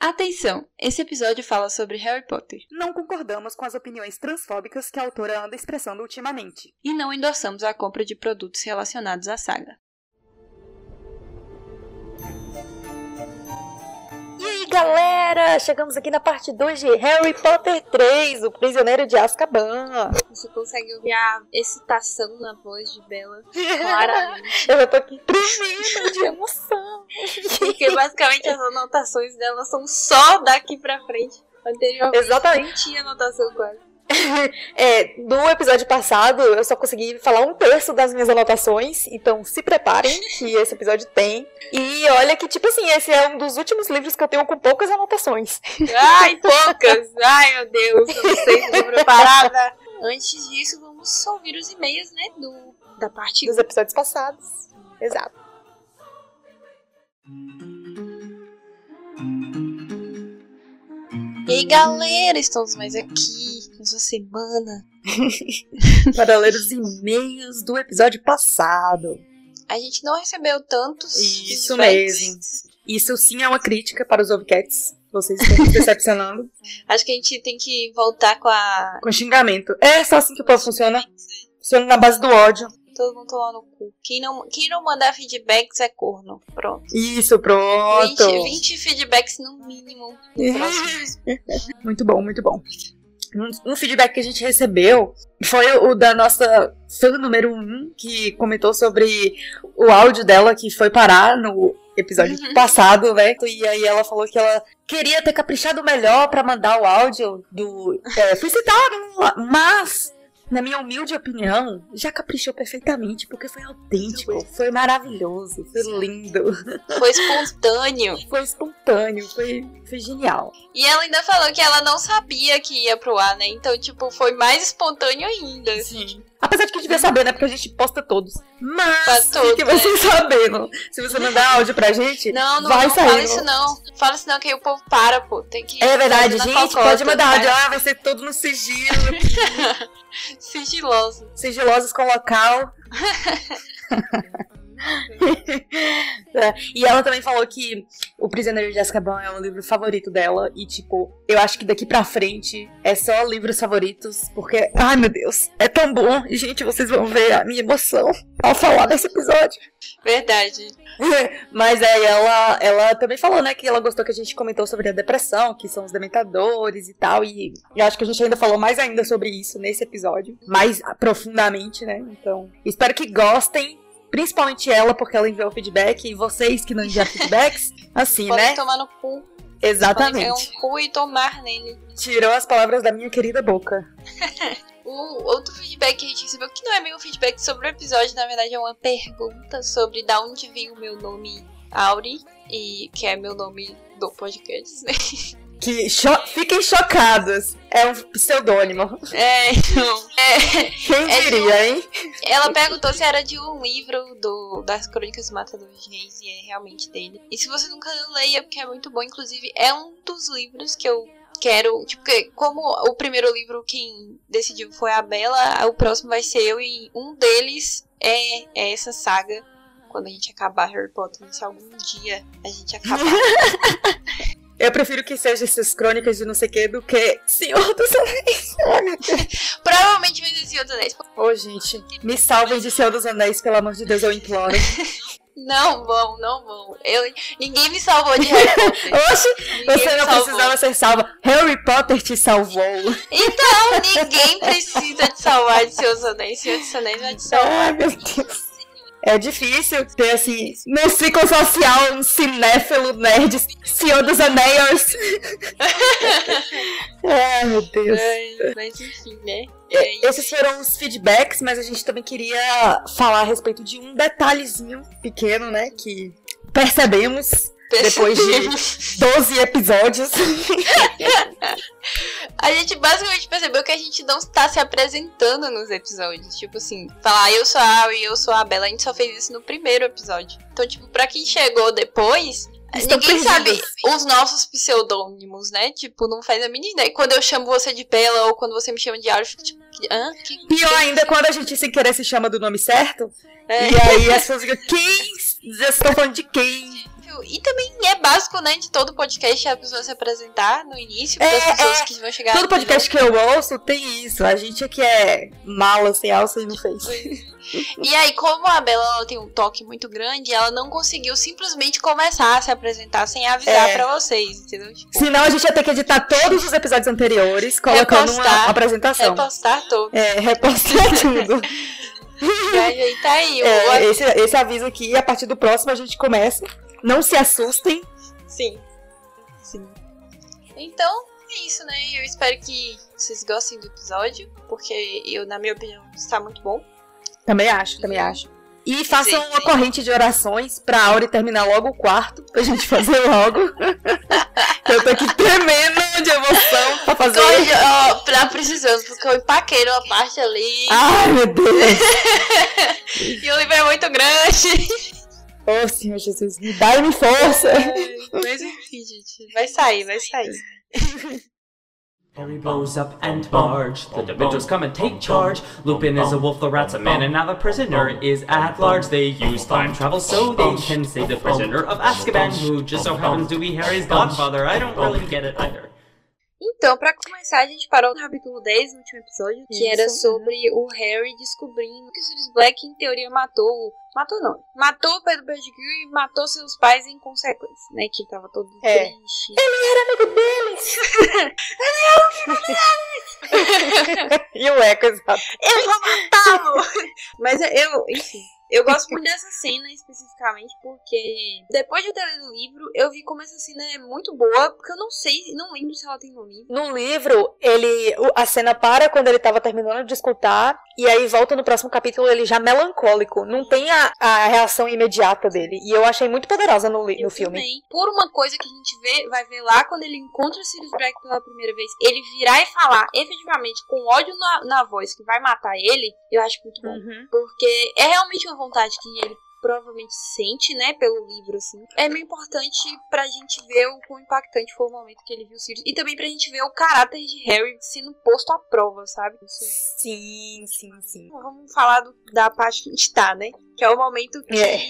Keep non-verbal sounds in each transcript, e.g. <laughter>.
Atenção! Esse episódio fala sobre Harry Potter. Não concordamos com as opiniões transfóbicas que a autora anda expressando ultimamente. E não endossamos a compra de produtos relacionados à saga. E aí, galera! Chegamos aqui na parte 2 de Harry Potter 3, O Prisioneiro de Azkaban. Você consegue ouvir a excitação na voz de Bella claramente. <laughs> Eu já tô aqui tremendo de emoção. Porque basicamente as anotações dela são só daqui pra frente. Anteriormente Exatamente. não tinha anotação quase. <laughs> É, no episódio passado eu só consegui falar um terço das minhas anotações, então se preparem que esse episódio tem. E olha que, tipo assim, esse é um dos últimos livros que eu tenho com poucas anotações. Ai, poucas! Ai, meu Deus, eu não sei se estou preparada. Antes disso, vamos ouvir os e-mails, né, do, da parte Dos episódios passados. Exato. E aí, galera, estamos mais aqui nessa semana. <laughs> Para ler os e-mails do episódio passado. A gente não recebeu tantos Isso mesmo. Isso sim é uma crítica para os Ovcats. Vocês estão me decepcionando. <laughs> Acho que a gente tem que voltar com a. Com xingamento. É só assim que o povo funciona. Funciona na base do ódio. Todo mundo tomar no cu. Quem não, quem não mandar feedbacks é corno. Pronto. Isso, pronto. 20, 20 feedbacks no mínimo. <laughs> no. Muito bom, muito bom. Um, feedback que a gente recebeu foi o da nossa fã número um, que comentou sobre o áudio dela que foi parar no episódio Uhum. passado, né? E aí ela falou que ela queria ter caprichado melhor pra mandar o áudio do. É, fui citado, mas. Na minha humilde opinião, já caprichou perfeitamente, porque foi autêntico, foi maravilhoso, foi lindo, Foi espontâneo. <laughs> foi espontâneo, foi, foi genial. E ela ainda falou que ela não sabia que ia pro ar, né? Então, tipo, foi mais espontâneo ainda. assim. Apesar de que devia saber, né? Porque a gente posta todos. Mas, todos, fique vocês sabendo. Se você mandar áudio pra gente, Não, não, vai não sair. fala isso não. Fala isso não, que aí o povo para, pô. Tem que. É verdade, fazer na gente. Pode mandar áudio. né? Ah, vai ser todo no sigilo. <laughs> Sigiloso. sigilosos com local. <laughs> <laughs> É, E ela também falou que O Prisioneiro de Azkaban é o livro favorito dela. E, tipo, eu acho que daqui pra frente é só livros favoritos. Porque, ai meu Deus, é tão bom. E, gente, vocês vão ver a minha emoção ao falar desse episódio. Verdade. <laughs> Mas aí ela, ela também falou, né, que ela gostou que a gente comentou sobre a depressão, que são os dementadores e tal. E eu acho que a gente ainda falou mais ainda sobre isso nesse episódio. Mais profundamente, né? Então, espero que gostem. Principalmente ela, porque ela enviou feedback. E vocês que não enviaram <laughs> feedbacks, assim, Podem né? tomar no cu. Exatamente. pegar um cu e tomar nele. Tirou as palavras da minha querida boca. <laughs> O outro feedback que a gente recebeu, que não é um feedback sobre o episódio, na verdade é uma pergunta sobre da onde veio o meu nome Auri, e que é meu nome do podcast. né? <laughs> Que cho- fiquem chocados. É um pseudônimo. É, então, é, Quem É diria, hein? ela perguntou se era de um livro do, das Crônicas do Matador de Reis, e é realmente dele. E se você nunca leu, leia, porque é muito bom. Inclusive, é um dos livros que eu quero. Tipo, como o primeiro livro quem decidiu foi a Bela, o próximo vai ser eu, e um deles é, é essa saga. Quando a gente acabar Harry Potter, se algum dia a gente acabar. <laughs> Eu prefiro que seja essas crônicas de não sei o que do que Senhor dos Anéis. <laughs> Provavelmente vai ser Senhor dos Anéis. Ô, gente, me salvem de Senhor dos Anéis, pelo amor de Deus, eu imploro. <laughs> Não vão, não vão. Eu, ninguém me salvou de Harry Potter. <laughs> Oxe, Ninguém você não salvou. precisava ser salva. Harry Potter te salvou. Então, ninguém precisa te salvar de seus anéis. Senhor dos Anéis vai te salvar. Ai, meu Deus. É difícil ter, assim, no ciclo social, um cinéfilo nerd, Senhor dos Anéis. <laughs> Ai, meu Deus. Ai, Mas enfim, né? É. Esses foram os feedbacks, mas a gente também queria falar a respeito de um detalhezinho pequeno, né? Que percebemos depois de 12 episódios. <laughs> A gente basicamente percebeu que a gente não está se apresentando nos episódios. Tipo assim, falar "Ah, eu sou a Al e eu sou a Bela. A gente só fez isso no primeiro episódio. Então, tipo, pra quem chegou depois, Estão ninguém perdidos. sabe os nossos pseudônimos, né? Tipo, não faz a mínima ideia. Quando eu chamo você de Bela ou quando você me chama de eu fico tipo, hã? Que- Pior ainda quando a gente sem querer se chama do nome certo. É. E aí as pessoas ficam, quem? Já estão falando de quem? E também é básico, né, de todo podcast a pessoa se apresentar no início, É, para as pessoas é. que vão chegar. Todo podcast que eu ouço tem isso. A gente é que é mala sem alça e não fez. E aí, como a Bela ela tem um toque muito grande, ela não conseguiu simplesmente começar a se apresentar sem avisar É. pra vocês, entendeu? Tipo, Senão a gente ia ter que editar todos os episódios anteriores, colocando uma Repostar. apresentação. repostar todo. É, repostar <laughs> tudo. E aí tá aí. o- É, esse, esse aviso aqui, a partir do próximo a gente começa. Não se assustem. Sim. Sim. Então, é isso, né? Eu espero que vocês gostem do episódio, porque eu, na minha opinião, está muito bom. Também acho, também acho. E façam Sim, uma corrente de orações pra Auri terminar logo o quarto, pra gente fazer logo. <laughs> eu tô aqui tremendo de emoção pra fazer. Hoje, ó, tá precisando, porque eu empaquei uma parte ali Ai, meu Deus. <laughs> e o livro é muito grande. Oh, Senhor Jesus, me dá-me força. Mas enfim, gente, vai sair, vai sair. Harry blows up and barge. The Dementors come and take charge. Lupin is a wolf, the rat's a man, and now the prisoner is at large. They use time travel so they can save the prisoner of Azkaban, who just so happens to be Harry's godfather. I don't really get it either. Então, pra começar, a gente parou no capítulo 10, no último episódio, que era Isso. sobre o Harry descobrindo que o Sirius Black, em teoria, matou. Matou não. Matou o Pedro Pettigrew e matou seus pais em consequência, né? Que tava todo É. triste. Amigo deles. <laughs> <laughs> e o Eco, exato. Eu vou matá-lo! Mas eu, enfim. Eu gosto muito dessa cena especificamente porque depois de eu ter lido o livro, eu vi como essa cena é muito boa, porque eu não sei, não lembro se ela tem no livro. No livro, ele. A cena para quando ele tava terminando de escutar. E aí volta no próximo capítulo ele já melancólico. Não tem a, a reação imediata dele. E eu achei muito poderosa no, li- Eu no filme. também. Por uma coisa que a gente vê, vai ver lá quando ele encontra o Sirius Black pela primeira vez, ele virar e falar efetivamente com ódio na, na voz que vai matar ele, eu acho muito bom. Uhum. Porque é realmente uma vontade que ele provavelmente sente, né, pelo livro, assim. É meio importante pra gente ver o quão impactante foi o momento que ele viu o Sirius. E também pra gente ver o caráter de Harry sendo posto à prova, sabe? Isso. Sim, sim, sim. Então, Vamos falar do- da parte que a gente tá, né? Que é o momento que É.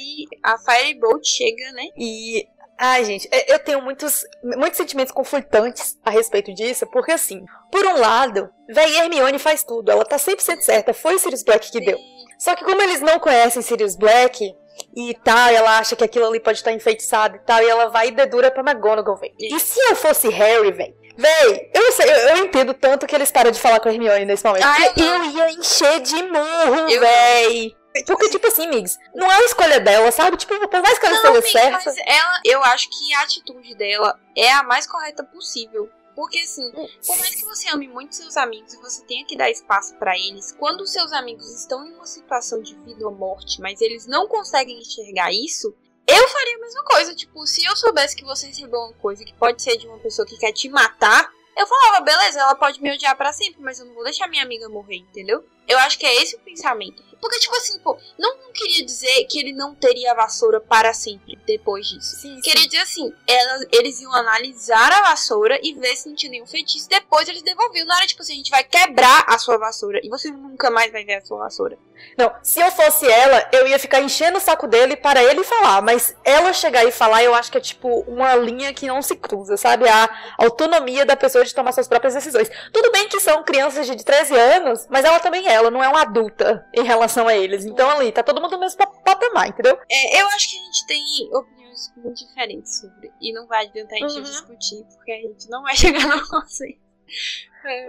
a Firebolt chega, né? E. Ai, gente, é- eu tenho muitos, muitos sentimentos conflitantes a respeito disso, porque assim, por um lado, véi, Hermione faz tudo, ela tá 100% certa, foi o Sirius Black que deu. Só que como eles não conhecem Sirius Black e tal, ela acha que aquilo ali pode estar enfeitiçado e tal, e ela vai e dedura pra McGonagall, véi. E se eu fosse Harry, véi? Véi, eu, sei, eu, eu entendo tanto que eles param de falar com a Hermione nesse momento. Porque eu eu ia encher de murro, Eu véi. Porque, tipo assim, Migs, não é a escolha dela, sabe? Tipo, por mais que ela Não, esteja amiga, certa. mas ela, eu acho que a atitude dela é a mais correta possível. Porque assim, por mais que você ame muito seus amigos e você tenha que dar espaço pra eles, quando os seus amigos estão em uma situação de vida ou morte, mas eles não conseguem enxergar isso, eu faria a mesma coisa. Tipo, se eu soubesse que você recebeu uma coisa que pode ser de uma pessoa que quer te matar, eu falava, beleza, ela pode me odiar pra sempre, mas eu não vou deixar minha amiga morrer, entendeu? Eu acho que é esse o pensamento. Porque, tipo assim, pô, não queria dizer que ele não teria a vassoura para sempre depois disso. Sim, Queria dizer assim, elas, eles iam analisar a vassoura e ver se não tinha nenhum feitiço. Depois eles devolviam. Não era tipo assim, a gente vai quebrar a sua vassoura e você nunca mais vai ver a sua vassoura. Não, se eu fosse ela, eu ia ficar enchendo o saco dele para ele falar. Mas ela chegar e falar, eu acho que é tipo uma linha que não se cruza, sabe? A autonomia da pessoa de tomar suas próprias decisões. Tudo bem que são crianças de 13 anos, mas ela também é, ela não é uma adulta em relação a eles. Então ali, tá todo mundo no mesmo pa- patamar, entendeu? É, eu acho que a gente tem opiniões muito diferentes sobre. E não vai adiantar a gente Uhum. discutir, porque a gente não vai <laughs> chegar no consenso.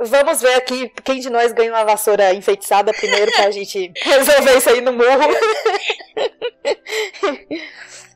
Vamos ver aqui quem de nós ganha uma vassoura enfeitiçada primeiro pra gente <laughs> resolver isso aí no morro. <laughs>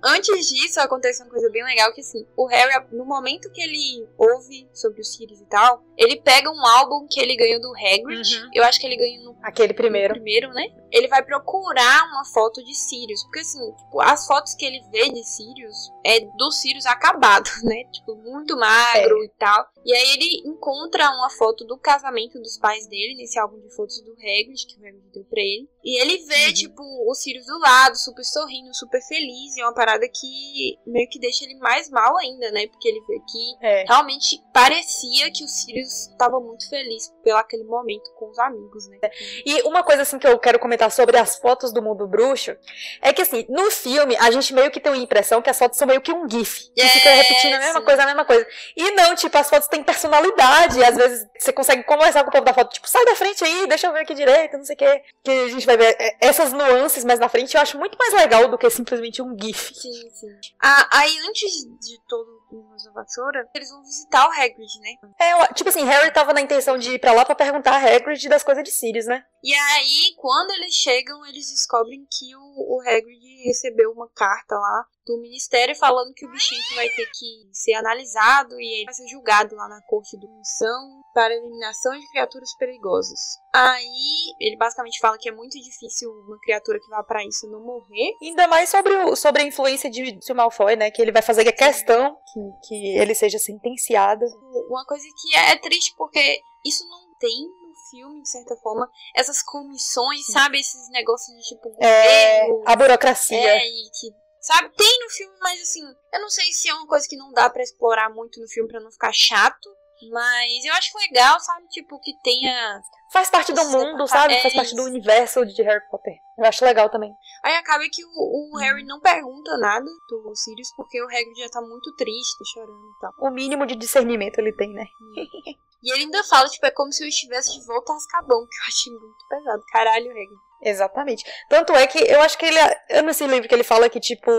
Antes disso, acontece uma coisa bem legal que assim, o Harry, no momento que ele ouve sobre os Sirius e tal, ele pega um álbum que ele ganhou do Hagrid. Uhum. Eu acho que ele ganhou no Aquele primeiro. no primeiro, né? Ele vai procurar uma foto de Sirius. Porque assim, tipo, as fotos que ele vê de Sirius é do Sirius acabado, <laughs> né? Tipo, muito magro É. e tal. E aí ele encontra uma foto do casamento dos pais dele, nesse álbum de fotos do Hagrid, que o Hagrid deu pra ele. E ele vê, Uhum. tipo, o Sirius do lado, super sorrindo, super feliz. E é uma parada que meio que deixa ele mais mal ainda, né? Porque ele vê que É. realmente parecia que o Sirius estava muito feliz pelo aquele momento com os amigos, né? E uma coisa assim que eu quero comentar comentar sobre as fotos do mundo bruxo é que, assim, no filme, a gente meio que tem a impressão que as fotos são meio que um GIF. Que É, fica repetindo a mesma coisa, a mesma coisa. E não, tipo, as fotos têm personalidade. Às vezes você consegue conversar com o povo da foto, tipo, sai da frente aí, deixa eu ver aqui direito, não sei o quê. Que a gente vai ver é, essas nuances mais na frente. Eu acho muito mais legal do que simplesmente um GIF. Sim, sim. Ah, aí antes de todo o Uso da Vassoura, eles vão visitar o Hagrid, né? É, tipo assim, Harry tava na intenção de ir pra lá pra perguntar a Hagrid das coisas de Sirius, né? E aí, quando eles chegam, eles descobrem que o, o Hagrid recebeu uma carta lá do Ministério falando que o bichinho vai ter que ser analisado e ele vai ser julgado lá na Corte do Unção para eliminação de criaturas perigosas. Aí, ele basicamente fala que é muito difícil uma criatura que vá pra isso não morrer. Ainda mais sobre, o, sobre a influência de, de Malfoy, né? Que ele vai fazer a questão que, que ele seja sentenciado. Uma coisa que é triste porque isso não tem filme, de certa forma, essas comissões, sabe? Esses negócios de tipo É, a burocracia. É, e que, sabe, tem no filme, mas assim, eu não sei se é uma coisa que não dá pra explorar muito no filme pra não ficar chato. Mas eu acho legal, sabe? Tipo, que tenha. Faz parte do mundo, sabe? é Faz parte do universo de Harry Potter. Eu acho legal também. Aí acaba que o, o Harry não pergunta nada do Sirius, porque o Hagrid já tá muito triste, chorando e tal. O mínimo de discernimento ele tem, né? <laughs> E ele ainda fala, tipo, é como se eu estivesse de volta a Azkaban, que eu achei muito pesado. Caralho, Hagrid. Exatamente. Tanto é que eu acho que ele. Eu não sei livro que ele fala que, tipo,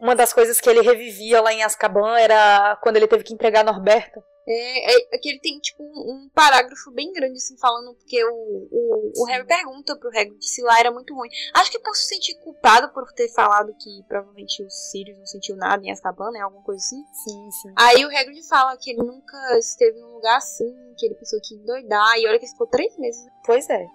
uma das coisas que ele revivia lá em Azkaban era quando ele teve que entregar Norberto. É, é, é que ele tem, tipo, um, um parágrafo bem grande, assim, falando, porque o, o, o Harry pergunta pro Hagrid se lá era muito ruim. Acho que por se sentir culpado por ter falado que provavelmente o Sirius não sentiu nada em Azkaban, né, alguma coisa assim. Sim, sim. Aí o Hagrid fala que ele nunca esteve num lugar assim, que ele pensou que ia endoidar, e olha que ficou três meses. Pois é.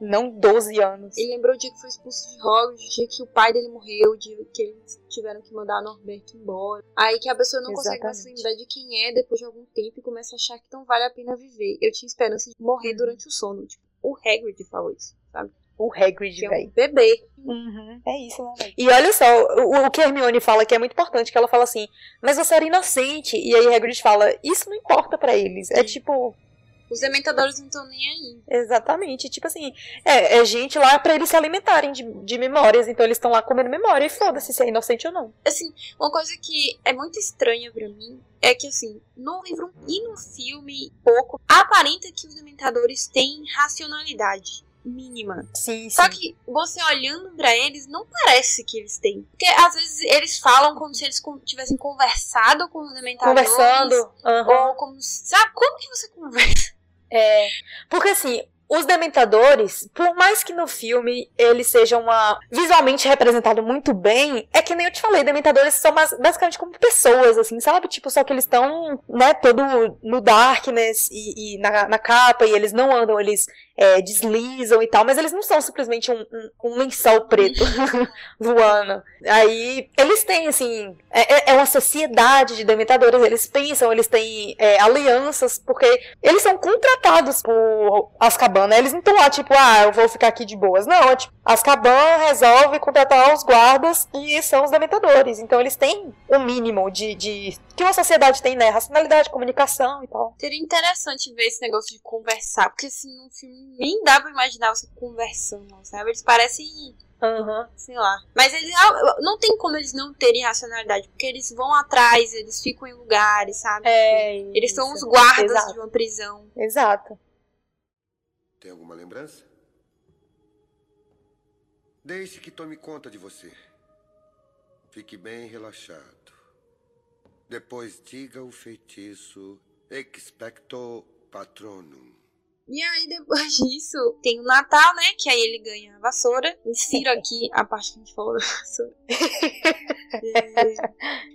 Não 12 anos. Ele lembrou o dia que foi expulso de Hogwarts, o dia que o pai dele morreu, o dia que eles tiveram que mandar a Norberto embora. Aí que a pessoa não consegue mais se Exatamente. lembrar de quem é depois de algum tempo e começa a achar que não vale a pena viver. Eu tinha esperança de morrer durante o sono. Tipo, o Hagrid falou isso, sabe? O Hagrid, Que é um velho. bebê. Uhum. É isso, né, velho? E olha só, o, o que a Hermione fala que é muito importante, que ela fala assim, mas você era inocente. E aí Hagrid fala, isso não importa pra eles. É tipo, Os dementadores não estão nem aí. exatamente, tipo assim, é, é gente lá pra eles se alimentarem de, de memórias, então eles estão lá comendo memória e foda-se se é inocente ou não. Assim, uma coisa que é muito estranha pra mim é que, assim, no livro e no filme, pouco, aparenta que os dementadores têm racionalidade mínima. Sim, sim. Só que você olhando pra eles, não parece que eles têm. Porque às vezes eles falam como se eles tivessem conversado com os dementadores. Conversando. aham. Ou como. Sabe? Como que você conversa? É, porque assim, os Dementadores, por mais que no filme eles sejam uma, visualmente representado muito bem, é que nem eu te falei, Dementadores são basicamente como pessoas, assim, sabe? Tipo, só que eles estão, né, todo no darkness e, e na, na capa, e eles não andam, eles é, deslizam e tal, mas eles não são simplesmente um, um, um lençol preto <laughs> voando. Aí, eles têm, assim, é, é- é uma sociedade de Dementadores, eles pensam, eles têm é, alianças, porque eles são contratados por Azkaban, né? Eles não estão lá, tipo, ah, eu vou ficar aqui de boas. Não, é tipo, Azkaban resolve contratar os guardas e são os dementadores. Então eles têm o mínimo de, de que uma sociedade tem, né? Racionalidade, comunicação e tal. Seria interessante ver esse negócio de conversar. Porque assim, no filme nem dá pra imaginar você conversando, sabe? Eles parecem. Aham. Sei lá. Mas eles ah, não tem como eles não terem racionalidade. Porque eles vão atrás, eles ficam em lugares, sabe? É. Eles são os isso. guardas Exato. de uma prisão. Exato. Tem alguma lembrança? Deixe que tome conta de você. Fique bem relaxado. Depois diga o feitiço Expecto Patronum. E aí, depois <laughs> disso, tem o Natal, né? Que aí ele ganha a vassoura. Insiro aqui a parte que a gente falou da vassoura. É.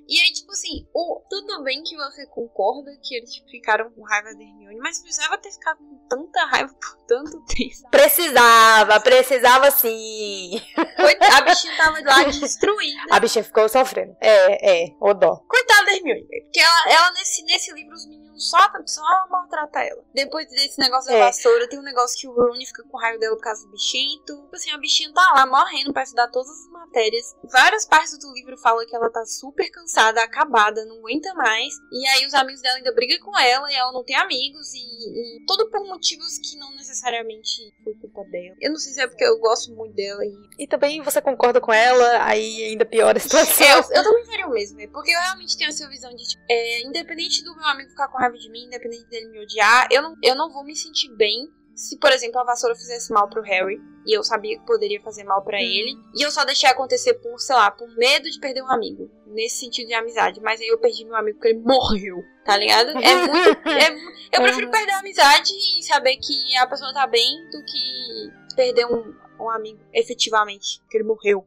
E aí, tipo assim, o, tudo bem que você concorda que eles ficaram com raiva da Hermione, mas precisava ter ficado com tanta raiva por tanto tempo. Precisava, precisava sim. Coitada, a bichinha tava lá destruída. A bichinha ficou sofrendo. É, é, o dó. Coitada da Hermione, velho. Porque ela, ela nesse, nesse livro, os meninos só, só maltrata ela. Depois desse negócio É. vassoura, tem um negócio que o Rooney fica com raiva dela por causa do bichinho. Tipo assim, a bichinha tá lá morrendo pra estudar todas as matérias. Várias partes do livro falam que ela tá super cansada, acabada, não aguenta mais. E aí os amigos dela ainda brigam com ela e ela não tem amigos. E, e tudo por motivos que não necessariamente foi culpa dela. Eu não sei se é porque eu gosto muito dela e E também você concorda com ela, aí ainda piora a situação. É, eu, eu também faria o mesmo, né? Porque eu realmente tenho essa visão de, tipo, é, independente do meu amigo ficar com raiva de mim, independente dele me odiar, eu não, eu não vou me sentir bem se, por exemplo, a vassoura fizesse mal pro Harry, e eu sabia que poderia fazer mal pra ele, e eu só deixei acontecer por, sei lá, por medo de perder um amigo, nesse sentido de amizade, mas aí eu perdi meu amigo porque ele morreu, tá ligado? É <laughs> muito. é eu prefiro perder a amizade e saber que a pessoa tá bem do que perder um, um amigo efetivamente, porque ele morreu.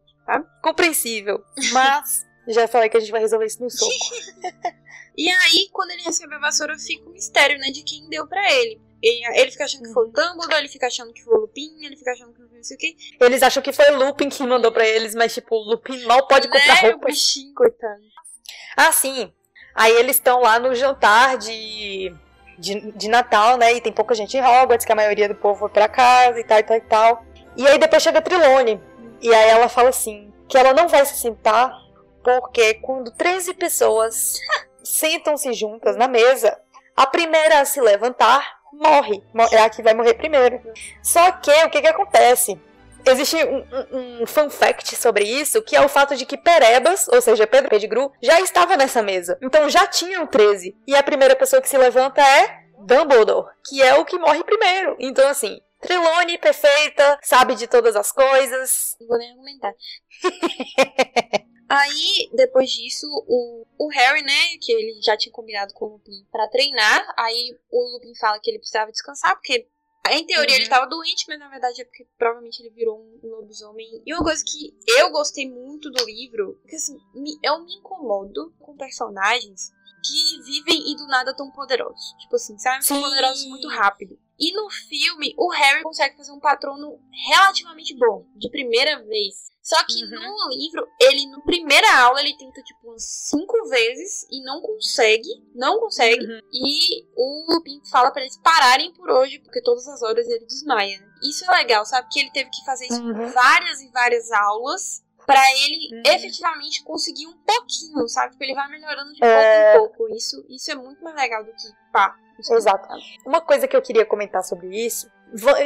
Compreensível. Mas já falei que a gente vai resolver isso no soco. <laughs> E aí, quando ele recebe a vassoura, fica um mistério, né, de quem deu pra ele. Ele, fica achando que foi o Dumbledore, ele fica achando que foi o Lupin, ele fica achando que não sei o que. Eles acham que foi o Lupin que mandou pra eles, mas tipo, o Lupin mal pode comprar né, o roupas. bichinho, coitado. Ah, sim. Aí eles estão lá no jantar de, de, de Natal, né? E tem pouca gente em Hogwarts, que a maioria do povo foi pra casa e tal, e tal, e tal. E aí depois chega a Trilone. E aí ela fala assim, que ela não vai se sentar, porque quando 13 pessoas <laughs> sentam-se juntas na mesa, a primeira a se levantar morre. Mo- É a que vai morrer primeiro. Só que, o que que acontece? Existe um, um, um fun fact sobre isso, que é o fato de que Perebas, ou seja, Pedro Pettigrew, já estava nessa mesa. Então já tinham 13. E a primeira pessoa que se levanta é Dumbledore, que é o que morre primeiro. Então, assim, Trelawney, perfeita, sabe de todas as coisas. Não vou nem argumentar. <laughs> Aí, depois disso, o, o Harry, né, que ele já tinha combinado com o Lupin pra treinar, aí o Lupin fala que ele precisava descansar, porque em teoria ele tava doente, mas na verdade é porque provavelmente ele virou um, lobisomem. E uma coisa que eu gostei muito do livro, que assim, me- eu me incomodo com personagens que vivem e do nada tão poderosos. Tipo assim, sabe? São poderosos muito rápido. E no filme, o Harry consegue fazer um patrono relativamente bom, de primeira vez. Só que Uhum. no livro, ele, no primeira aula, ele tenta, tipo, umas cinco vezes e não consegue. Não consegue. Uhum. E o Lupin fala pra eles pararem por hoje, porque todas as horas ele desmaia, né? Isso é legal, sabe? Que ele teve que fazer isso Uhum. várias e várias aulas pra ele Uhum. efetivamente conseguir um pouquinho, sabe? Tipo, ele vai melhorando de É. pouco em pouco. Isso, isso é muito mais legal do que pá. Exato. Uma coisa que eu queria comentar sobre isso,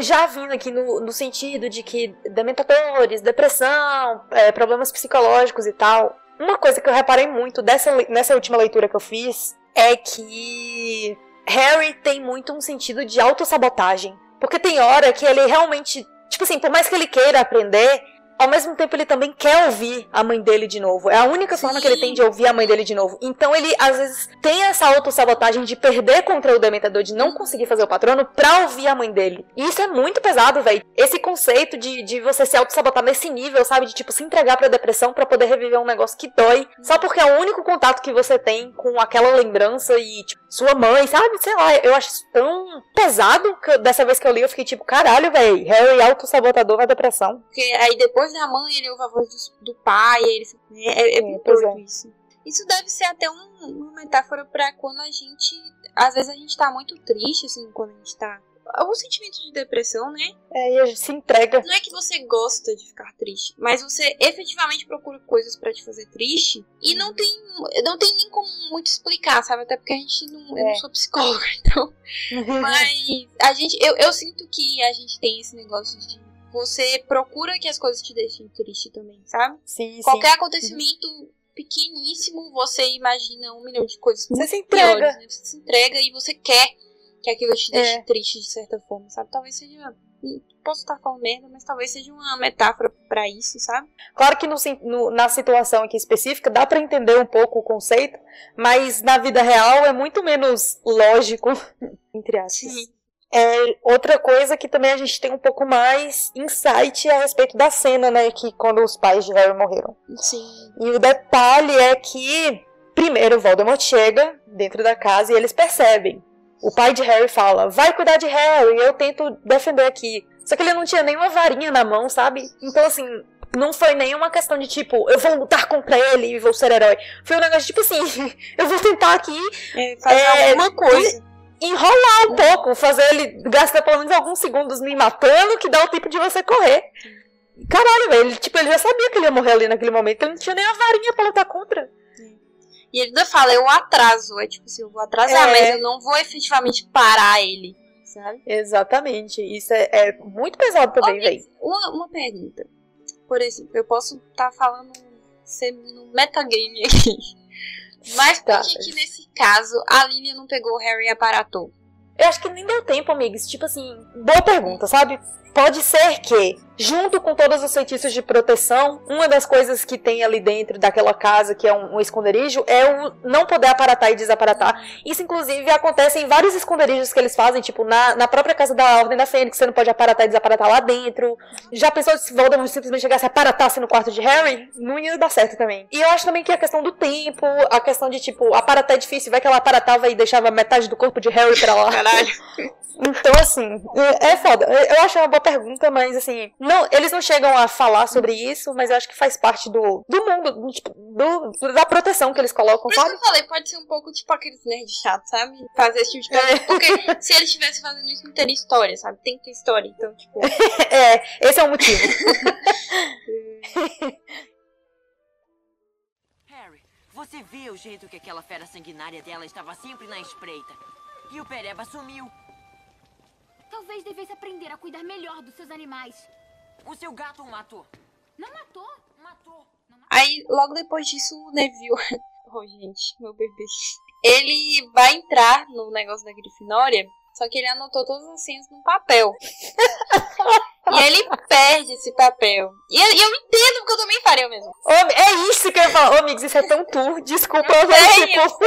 já vindo aqui no, no sentido de que dementadores, depressão, é, problemas psicológicos e tal, uma coisa que eu reparei muito dessa, nessa última leitura que eu fiz é que Harry tem muito um sentido de autossabotagem. Porque tem hora que ele realmente, tipo assim, por mais que ele queira aprender, ao mesmo tempo ele também quer ouvir a mãe dele de novo. É a única forma que ele tem de ouvir a mãe dele de novo. Então ele, às vezes, tem essa autossabotagem de perder contra o Dementador, de não conseguir fazer o patrono pra ouvir a mãe dele. E isso é muito pesado, velho. Esse conceito de, de você se autossabotar nesse nível, sabe? De, tipo, se entregar pra depressão pra poder reviver um negócio que dói. Só porque é o único contato que você tem com aquela lembrança e, tipo, sua mãe, sabe? Sei lá, eu acho isso tão pesado que eu- dessa vez que eu li, eu fiquei tipo, caralho, velho. Harry autossabotador na depressão. Porque aí depois da mãe ele ouve a voz do, do pai, ele fica. É, é, É, muito pois doido é. isso. Isso deve ser até um- uma metáfora pra quando a gente. Às vezes a gente tá muito triste, assim, quando a gente tá. Algum sentimento de depressão, né? É, e a gente se entrega. Não é que você gosta de ficar triste, mas você efetivamente procura coisas pra te fazer triste e não tem, não tem nem como muito explicar, sabe? Até porque a gente não, eu não É. sou psicóloga, <laughs> então. <laughs> Mas a gente, eu, eu sinto que a gente tem esse negócio de você procura que as coisas te deixem triste também, sabe? Sim, sim. Qualquer acontecimento pequeníssimo, você imagina um milhão de coisas Você se entrega. piores, né? Você se entrega e você quer que aquilo te deixe É. triste de certa forma, sabe? Talvez seja. Posso estar falando merda, mas talvez seja uma metáfora pra isso, sabe? Claro que no, sim- no- na situação aqui específica dá pra entender um pouco o conceito, mas na vida real é muito menos lógico, <laughs> entre aspas. É, outra coisa que também a gente tem um pouco mais insight a respeito da cena, né, que quando os pais de Harry morreram. Sim. E o detalhe é que primeiro Voldemort chega dentro da casa e eles percebem. O pai de Harry fala: "Vai cuidar de Harry, eu tento defender aqui". Só que ele não tinha nenhuma varinha na mão, sabe? Então assim, Não foi nenhuma questão de tipo, eu vou lutar contra ele e vou ser herói. Foi um negócio de tipo assim, <laughs> eu vou tentar aqui É, fazer É, alguma coisa. enrolar um pouco, fazer ele gastar pelo menos alguns segundos me matando, que dá o tempo de você correr. Caralho, velho, ele, tipo, ele já sabia que ele ia morrer ali naquele momento, ele não tinha nem a varinha pra lutar contra. E ele ainda fala, eu atraso. É tipo assim, eu vou atrasar, É. mas eu não vou efetivamente parar ele. Sabe? Exatamente, isso é, é muito pesado também, velho. Uma, uma pergunta. Por exemplo, eu posso estar falando ser no metagame aqui. <laughs> Mas por Tá. que, que nesse caso a Lilian não pegou o Harry e aparatou? Eu acho que nem deu tempo, amigos. Tipo assim, boa pergunta, sabe? Pode ser que, junto com todos os feitiços de proteção, uma das coisas que tem ali dentro daquela casa, que é um, um esconderijo, é o não poder aparatar e desaparatar. Isso, inclusive, acontece em vários esconderijos que eles fazem, tipo, na, na própria casa da Ordem da Fênix, você não pode aparatar e desaparatar lá dentro. Já pensou se Voldemort simplesmente chegasse e aparatasse no quarto de Harry? Não ia dar certo também. E eu acho também que a questão do tempo, a questão de, tipo, aparatar é difícil, vai que ela aparatava e deixava metade do corpo de Harry pra lá. Caralho. Então, assim, é é foda. Eu eu acho uma boa pergunta, mas assim, não, eles não chegam a falar sobre isso, mas eu acho que faz parte do, do mundo, do, tipo, do- da proteção que eles colocam, Por isso que sabe? eu falei, pode ser um pouco tipo aqueles nerds chatos, sabe? Fazer esse tipo de pergunta. Porque se eles estivessem fazendo isso, não teria história, sabe? Tem que ter história. Então, tipo. <laughs> É, esse é o motivo. <laughs> Harry, você vê o jeito que aquela fera sanguinária dela estava sempre na espreita. E o Pereba sumiu. Talvez devesse aprender a cuidar melhor dos seus animais. O seu gato o matou. Não matou? Matou. Aí, logo depois disso, o Neville. <laughs> Oh, gente, meu bebê. Ele vai entrar no negócio da Grifinória, só que ele anotou todas as senhas num papel. <laughs> e ele perde esse papel. E eu, eu entendo porque eu também faria o mesmo. É isso que eu ia falar. Ô, amigos, isso é tão tu. Desculpa, Eu mas sei, eu tipo.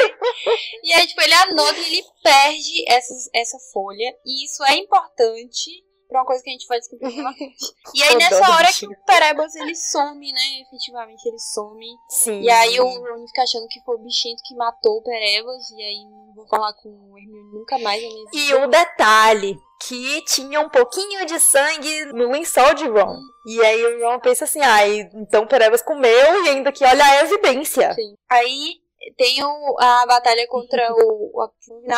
E aí, tipo, ele anota e ele perde essas, essa folha. E isso é importante pra uma coisa que a gente vai descobrir. <laughs> E aí, nessa hora que o Perebas, ele some, né? Efetivamente, ele some. Sim. E aí o Ron fica achando que foi o bichinho que matou o Perebas. E aí não vou falar com o Hermione nunca mais na minha E o detalhe, que tinha um pouquinho de sangue no lençol de Ron. E aí o Ron pensa assim, ah, então Perebas comeu e ainda que olha a evidência. Sim. Aí tem o- a batalha contra o, o.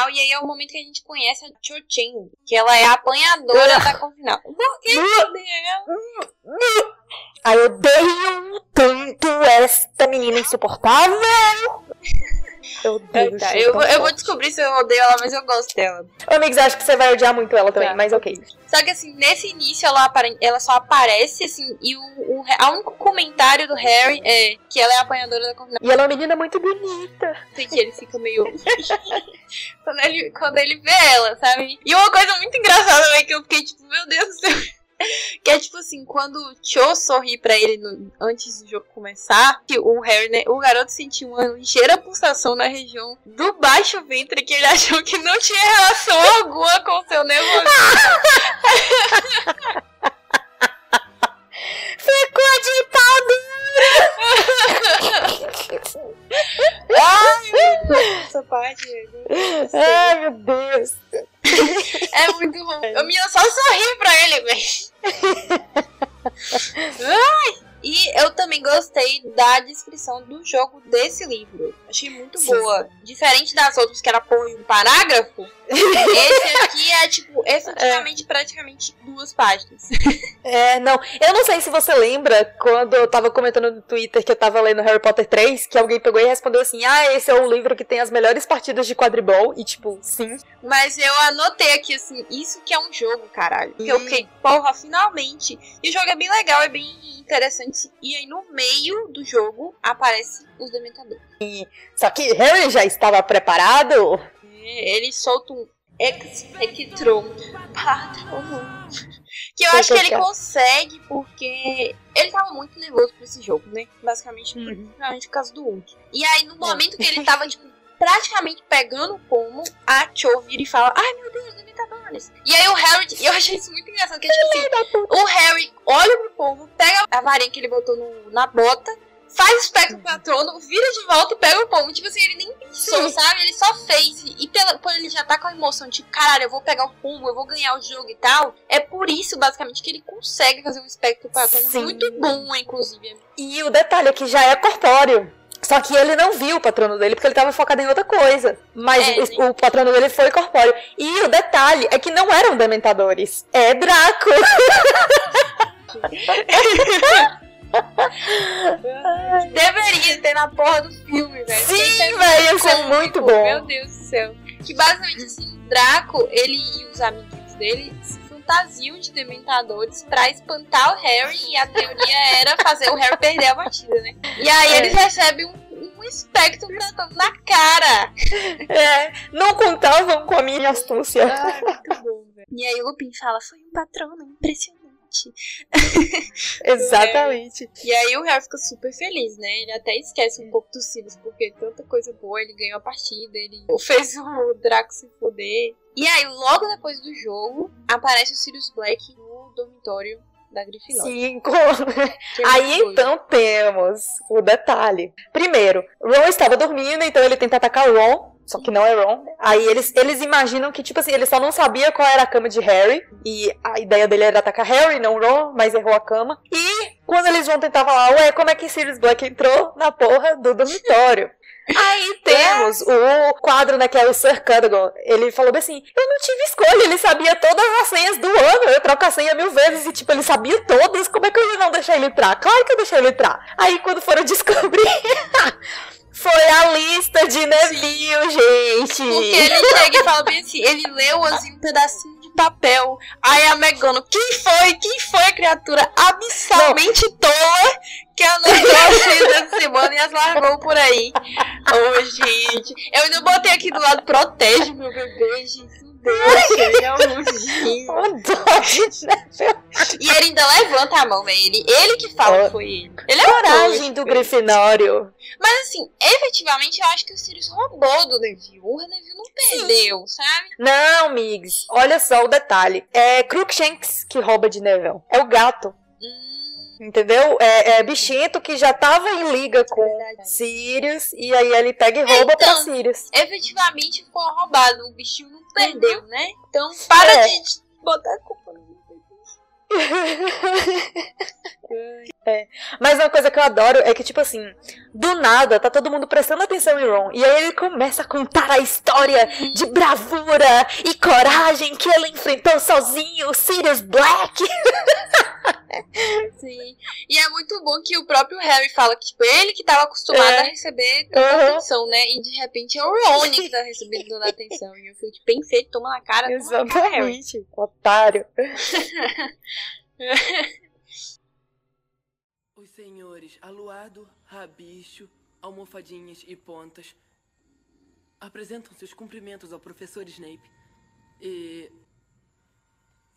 E aí é o momento que a gente conhece a Cho. Que ela é a apanhadora da Corvinal. Por que? Ai, eu odeio tanto esta menina insuportável. Eu odeio Tá, eu, vou- eu vou descobrir se eu odeio ela, mas eu gosto dela. Ô, amigos, acho que você vai odiar muito ela também, Tá. mas ok. Só que assim, nesse início ela, apare- ela só aparece, assim, e o, o, a único comentário do Harry é que ela é apanhadora da Corvinal. E ela é uma menina muito bonita. que ele fica meio. <laughs> quando, ele, quando ele vê ela, sabe? E uma coisa muito engraçada também que eu fiquei tipo, meu Deus do céu. <laughs> Que é tipo assim, quando o Cho sorri pra ele no- antes do jogo começar, que o Harry, né, o garoto sentiu uma ligeira pulsação na região do baixo ventre que ele <laughs> achou que não tinha relação alguma com o seu nervosismo. <laughs> Essa parte Ai, meu Deus. é muito bom. A menina só sorriu pra ele, velho. <laughs> Ai! E eu também gostei da descrição do jogo desse livro. Achei muito Sim. boa. Diferente das outras que era por um parágrafo, esse aqui é, tipo, efetivamente, praticamente duas páginas. <laughs> É, não. Eu não sei se você lembra quando eu tava comentando no Twitter que eu tava lendo Harry Potter 3, que alguém pegou e respondeu assim: Ah, esse é o livro que tem as melhores partidas de quadribol. E tipo, sim. Mas eu anotei aqui, assim, isso que é um jogo, caralho. Que eu fiquei, porra, finalmente. E o jogo é bem legal, é bem interessante. E aí, no meio do jogo, aparece os Dementadores. Só que Harry já estava preparado. Ele solta um Expectron Patronum. Que eu acho que ele consegue porque ele tava muito nervoso pra esse jogo, né? Basicamente, Uhum. principalmente por causa do Unk. E aí, no momento que ele tava, tipo, praticamente pegando o pomo, a Cho vira e fala: Ai meu Deus, E aí o Harry, eu achei isso muito engraçado, que tipo assim, o Harry olha pro pomo, pega a varinha que ele botou no- na bota faz o espectro patrono, vira de volta e pega o pomo. Tipo assim, ele nem pensou, sabe? Ele só fez. E pela, por ele já tá com a emoção, tipo, caralho, eu vou pegar o pomo, eu vou ganhar o jogo e tal. É por isso, basicamente, que ele consegue fazer um espectro patrono Sim. muito bom, inclusive. E o detalhe é que já é corpóreo. Só que ele não viu o patrono dele porque ele tava focado em outra coisa. Mas É, o- o, patrono dele foi corpóreo. E o detalhe é que não eram dementadores. É Draco. <laughs> Deveria ter na porra do filme, velho. Sim, Isso é velho, ia ser cômico, muito bom. Meu Deus do céu. Que basicamente, assim, o Draco, ele e os amiguinhos dele se fantasiam de dementadores pra espantar o Harry e a teoria era fazer o Harry perder a batida, né? E aí É. eles recebem um, espectro na cara. É, não contavam com a minha astúcia. Ai, muito bom, velho. E aí o Lupin fala, foi um patrono impressionante. <laughs> Exatamente. E aí o Harry fica super feliz, né? Ele até esquece um pouco dos Sirius, porque tanta coisa boa, ele ganhou a partida, ele <laughs> fez o Draco se foder. E aí, logo depois do jogo, aparece o Sirius Black no dormitório da Grifinória. Que é Aí então temos o detalhe. Primeiro, Ron estava dormindo, então ele tenta atacar o Ron, só que não é Ron. Aí eles, eles imaginam que, tipo assim, ele só não sabia qual era a cama de Harry. E a ideia dele era atacar Harry, não Ron, mas errou a cama. E quando eles vão tentar falar, ué, como é que Sirius Black entrou na porra do dormitório? <laughs> Aí temos o quadro, né, que é o Sir Cadogan. Ele falou assim: Eu não tive escolha, ele sabia todas as senhas do ano. Eu troco a senha mil vezes e, tipo, ele sabia todas. Como é que eu ia não deixar ele entrar? Claro que eu deixei ele entrar. Aí, quando foram <laughs> descobrir, foi a lista de Neville, gente. Porque ele chega e fala bem assim, ele leu assim um pedacinho de papel. Aí a Megano, quem foi? Quem foi a criatura absurdamente tola que anotou as senhas dessa semana e as largou por aí? Ô, gente. Eu ainda botei aqui do lado, protege meu bebê, gente. Não deixa, ele é um ursinho. O dó de Neville. E ele ainda levanta a mão, velho. Ele, ele que fala que foi ele. Ele é Coragem do. Grifinório. Mas assim, efetivamente eu acho que o Sirius roubou do Neville. O Neville não perdeu, sabe? Não, Migs, olha só o detalhe. É Crookshanks que rouba de Neville. É o gato. Hum, Entendeu? É, é que já tava em liga com verdade. Sirius e aí ele pega e rouba Então. pra Sirius. efetivamente foi roubado. O bichinho não perdeu, né? Então para É. de botar a culpa no bebê. <laughs> Mas uma coisa que eu adoro é que, tipo assim, do nada tá todo mundo prestando atenção em Ron. E aí ele começa a contar a história de bravura e coragem que ele enfrentou sozinho, Sirius Black. <laughs> Sim. E é muito bom que o próprio Harry fala que, tipo, ele que tava acostumado É. a receber tanta Uhum. atenção, né? E de repente é o Ron que tá recebendo toda a atenção. E eu fico, tipo, feito, toma na cara, toma na cara. Exatamente. Otário. <laughs> Os senhores Aluado, Rabicho, Almofadinhas e Pontas apresentam seus cumprimentos ao professor Snape e.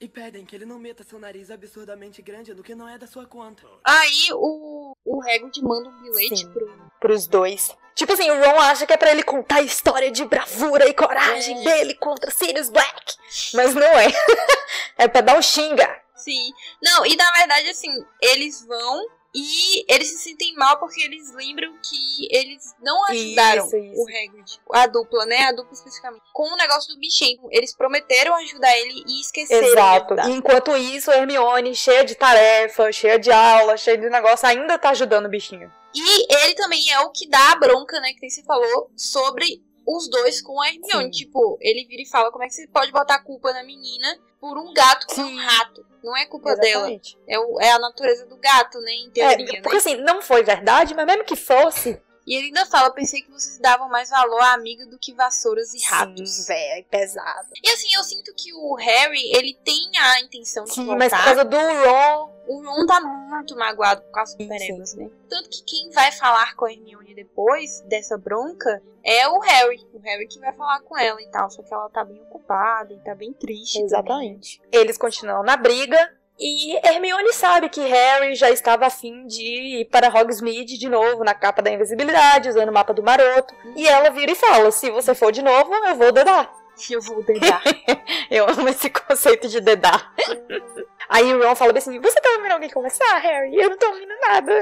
e pedem que ele não meta seu nariz absurdamente grande no que não é da sua conta. Aí o, o Hagrid manda um bilhete Sim. pro... Pros dois. Tipo assim, o Ron acha que é pra ele contar a história de bravura e coragem É. dele contra Sirius Black. Mas não é. <laughs> é pra dar um xinga. Sim. Não, e na verdade, assim, eles vão e eles se sentem mal porque eles lembram que eles não ajudaram Isso, isso. o Hagrid. A dupla, né? A dupla especificamente. Com o negócio do bichinho. Eles prometeram ajudar ele e esqueceram. Exato. E enquanto isso, Hermione, cheia de tarefa, cheia de aula, cheia de negócio, ainda tá ajudando o bichinho. E ele também é o que dá a bronca, né? Que você falou sobre os dois com a Hermione. Sim. Tipo, ele vira e fala: como é que você pode botar a culpa na menina por um gato com Sim. um rato? Não é culpa dela. Exatamente. É, o- é a natureza do gato, né? Em É, teoria, porque né? assim, não foi verdade, mas mesmo que fosse. E ele ainda fala: pensei que vocês davam mais valor à amiga do que vassouras e ratos. Velho, pesado. E assim, eu sinto que o Harry, ele tem a intenção de Sim, voltar. mas por causa do Ron. O Ron tá muito magoado por causa do Perebas, né? Tanto que quem vai falar com a Hermione depois dessa bronca é o Harry. O Harry que vai falar com ela e tal. Só que ela tá bem ocupada e tá bem triste. também? Exatamente. Eles continuam na briga. E Hermione sabe que Harry já estava afim de ir para Hogsmeade de novo, na capa da invisibilidade, usando o mapa do maroto. E ela vira e fala: se você for de novo, eu vou dedar. Eu vou dedar. <laughs> Eu amo esse conceito de dedar. <laughs> Aí o Ron fala assim: Você tá ouvindo alguém conversar, Harry? Eu não tô ouvindo nada.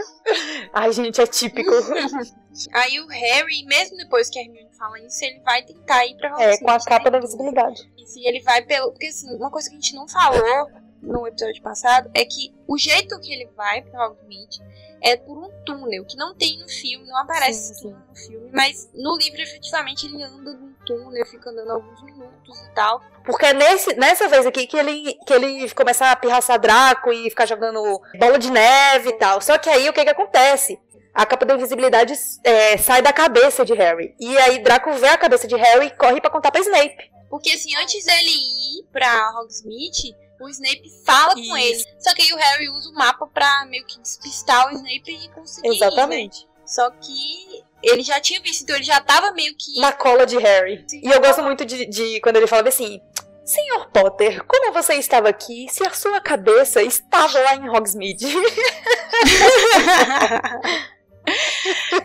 Ai, gente, é típico. <laughs> Aí o Harry, mesmo depois que a Hermione fala isso, ele vai tentar ir pra É, Hogsmeade. com a capa da né? visibilidade. E se ele vai pelo. Porque assim, uma coisa que a gente não falou no episódio passado é que o jeito que ele vai pra Hogsmeade é por um túnel, que não tem no filme, não aparece Sim, túnel no filme, mas no livro efetivamente ele anda num túnel, fica andando alguns minutos e tal. Porque é nesse, nessa vez aqui que ele, que ele começa a pirraçar Draco e ficar jogando bola de neve e tal. Só que aí o que que acontece? A capa da invisibilidade é, sai da cabeça de Harry. E aí Draco vê a cabeça de Harry e corre pra contar pra Snape. Porque assim, antes dele ir pra Hogsmeade, o Snape fala com Isso. ele. Só que aí o Harry usa o mapa pra meio que despistar o Snape e conseguir. ir, né? Exatamente. Só que ele já tinha visto, então ele já tava meio que. Na cola de Harry. Sim. E eu gosto muito de, de quando ele fala assim: Senhor Potter, como você estava aqui se a sua cabeça estava lá em Hogsmeade? <laughs>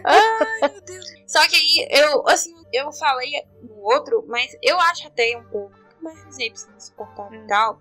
Ai, meu Deus. Só que aí eu, assim, eu falei no outro, mas eu acho até um pouco mais o Snape se suportar Hum. e tal.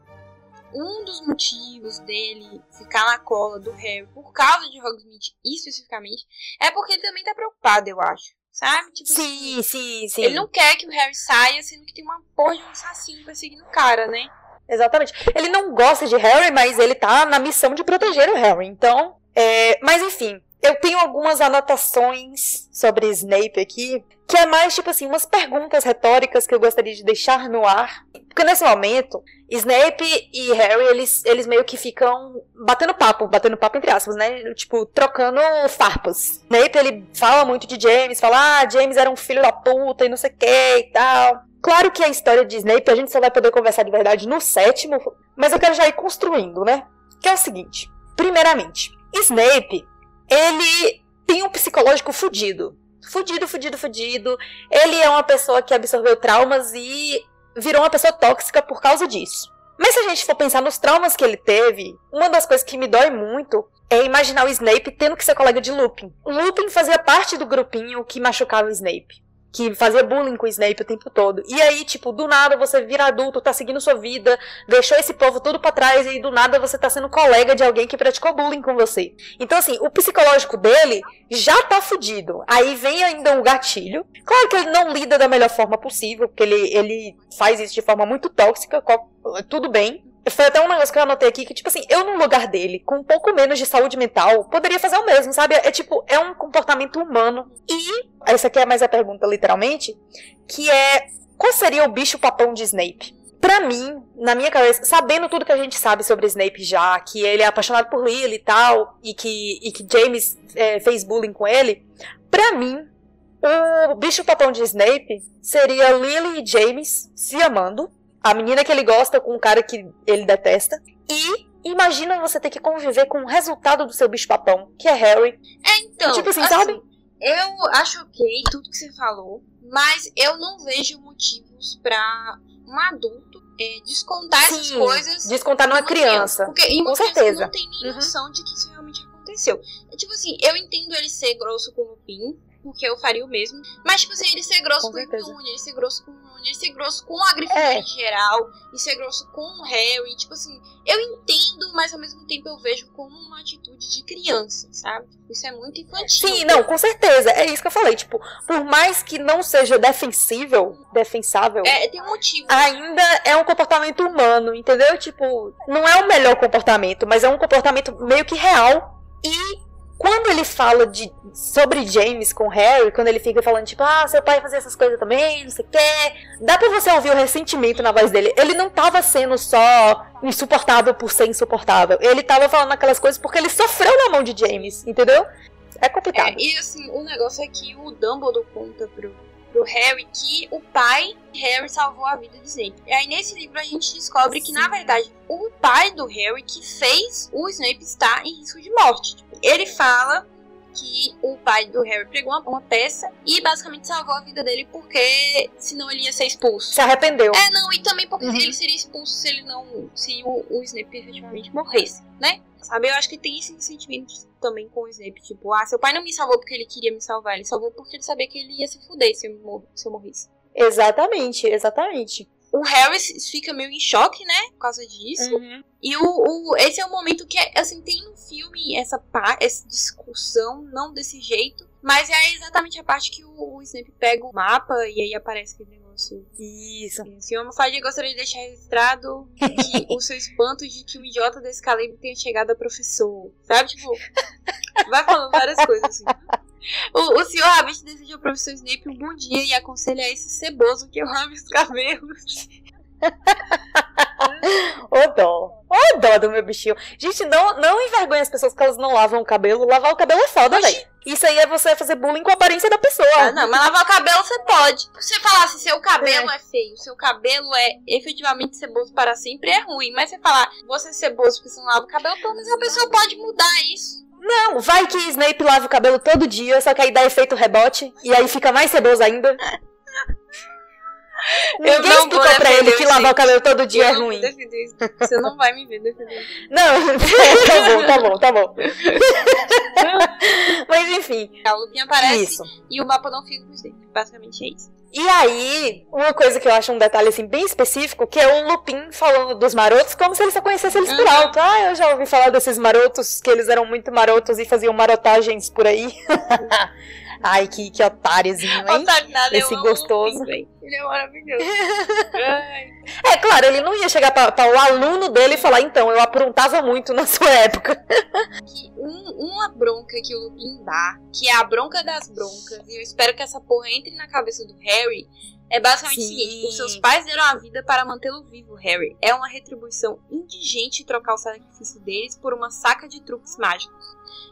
Um dos motivos dele ficar na cola do Harry por causa de Hogsmeade especificamente é porque ele também tá preocupado, eu acho. Sabe? Tipo, sim, sim, sim. Ele não quer que o Harry saia, sendo que tem uma porra de um assassino perseguindo o cara, né? Exatamente. Ele não gosta de Harry, mas ele tá na missão de proteger o Harry. Então, é... mas enfim, eu tenho algumas anotações sobre Snape aqui, que é mais tipo assim, umas perguntas retóricas que eu gostaria de deixar no ar. Porque nesse momento, Snape e Harry, eles, eles meio que ficam batendo papo, batendo papo entre aspas, né? Tipo, trocando farpas. Snape, ele fala muito de James, fala, ah, James era um filho da puta e não sei o que e tal. Claro que a história de Snape a gente só vai poder conversar de verdade no sétimo, mas eu quero já ir construindo, né? Que é o seguinte: primeiramente, Snape, ele tem um psicológico fudido. Fudido, fudido, fudido. Ele é uma pessoa que absorveu traumas e virou uma pessoa tóxica por causa disso. Mas se a gente for pensar nos traumas que ele teve, uma das coisas que me dói muito é imaginar o Snape tendo que ser colega de Lupin. Lupin fazia parte do grupinho que machucava o Snape. Que fazia bullying com o Snape o tempo todo. E aí, tipo, do nada você vira adulto, tá seguindo sua vida, deixou esse povo tudo pra trás e do nada você tá sendo colega de alguém que praticou bullying com você. Então, assim, o psicológico dele já tá fudido. Aí vem ainda o gatilho. Claro que ele não lida da melhor forma possível, porque ele, ele faz isso de forma muito tóxica, tudo bem. Foi até um negócio que eu anotei aqui, que, tipo assim, eu no lugar dele, com um pouco menos de saúde mental, poderia fazer o mesmo, sabe? É tipo, é um comportamento humano. E, essa aqui é mais a pergunta, literalmente, que é, qual seria o bicho-papão de Snape? Pra mim, na minha cabeça, sabendo tudo que a gente sabe sobre Snape já, que ele é apaixonado por Lily e tal, e que, e que James é, fez bullying com ele, pra mim, o bicho-papão de Snape seria Lily e James se amando, a menina que ele gosta com o cara que ele detesta, e imagina você ter que conviver com o resultado do seu bicho-papão, que é Harry. É, então. Tipo assim, sabe? Eu acho ok tudo que você falou, mas eu não vejo motivos pra um adulto é, descontar essas Sim, coisas descontar numa criança. Porque e uma Com certeza. não tem nem Uhum. noção de que isso realmente aconteceu. É, tipo assim, eu entendo ele ser grosso com o Lupin, porque eu faria o mesmo. Mas, tipo assim, ele ser grosso Com com, o. Hermione, ele ser grosso com ele ser grosso com a Grifinória É. em geral, e ser grosso com o Harry. Tipo assim, eu entendo, mas ao mesmo tempo eu vejo como uma atitude de criança, sabe? Isso é muito infantil. Sim, não, com certeza. É isso que eu falei. Tipo, por mais que não seja defensível, defensável, É, tem um motivo. ainda é um comportamento humano, entendeu? Tipo, não é o melhor comportamento, mas é um comportamento meio que real. E quando ele fala de, sobre James com Harry, quando ele fica falando, tipo, ah, seu pai fazia essas coisas também, não sei o quê, dá pra você ouvir o ressentimento na voz dele. Ele não tava sendo só insuportável por ser insuportável. Ele tava falando aquelas coisas porque ele sofreu na mão de James, entendeu? É complicado. É, e assim, o negócio é que o Dumbledore conta pro, pro Harry que o pai de Harry salvou a vida de Snape. E aí nesse livro a gente descobre que, na verdade, o pai do Harry que fez o Snape estar em risco de morte. Ele fala que o pai do Harry pegou uma, uma peça e basicamente salvou a vida dele porque senão ele ia ser expulso. Se arrependeu. É, não, e também porque Uhum. ele seria expulso se ele não. Se o, o Snape efetivamente morresse, né? Sabe? Eu acho que tem esse sentimento também com o Snape. Tipo, ah, seu pai não me salvou porque ele queria me salvar. Ele salvou porque ele sabia que ele ia se fuder se eu, mor se eu morresse. Exatamente, exatamente. O Harry fica meio em choque, né? Por causa disso. Uhum. E o, o- esse é o momento que, assim, tem no filme essa, essa discussão, não desse jeito, mas é exatamente a parte que o, o Snape pega o mapa e aí aparece aquele negócio. Isso. O senhor Moffat gostaria de deixar registrado que <laughs> o seu espanto de que o idiota desse calibre tenha chegado a professor. Sabe? Tipo, vai falando várias coisas assim. O, o senhor Rabbit deseja ao professor Snape um bom dia e aconselha a esse ceboso que eu amo os cabelos. Ô dó. Ô dó do meu bichinho. Gente, não, não envergonha as pessoas que elas não lavam o cabelo. Lavar o cabelo é foda, velho. Isso aí é você fazer bullying com a aparência da pessoa. Ah, não, mas lavar o cabelo você pode. Se você falar assim, seu cabelo é. feio, seu cabelo é efetivamente ceboso para sempre, é ruim. Mas você falar, você é ceboso porque você não lava o cabelo, pelo menos a pessoa pode mudar isso. Não, vai que Snape lava o cabelo todo dia, só que aí dá efeito rebote. E aí fica mais ceboso ainda. <laughs> Eu Ninguém não explicou pra ele que lavar o cabelo todo dia é ruim. Você não vai me ver defender. Não, <laughs> tá bom, tá bom, tá bom. <laughs> Mas enfim, A lupinha aparece isso. e o mapa não fica com o Snape. Basicamente é isso. E aí, uma coisa que eu acho um detalhe assim bem específico, que é o Lupin falando dos marotos como se ele só conhecesse eles por alto. Ah, eu já ouvi falar desses marotos, que eles eram muito marotos e faziam marotagens por aí. <laughs> Ai, que, que otáriozinho, hein? Otário nada, Esse o gostoso. Velho. Ele é maravilhoso. É, claro, ele não ia chegar pra o aluno dele e falar, então, eu aprontava muito na sua época. um- uma bronca que o Lupin dá, que é a bronca das broncas, e eu espero que essa porra entre na cabeça do Harry, é basicamente o Sim. seguinte: os seus pais deram a vida para mantê-lo vivo, Harry. É uma retribuição indigente trocar o sacrifício deles por uma saca de truques mágicos.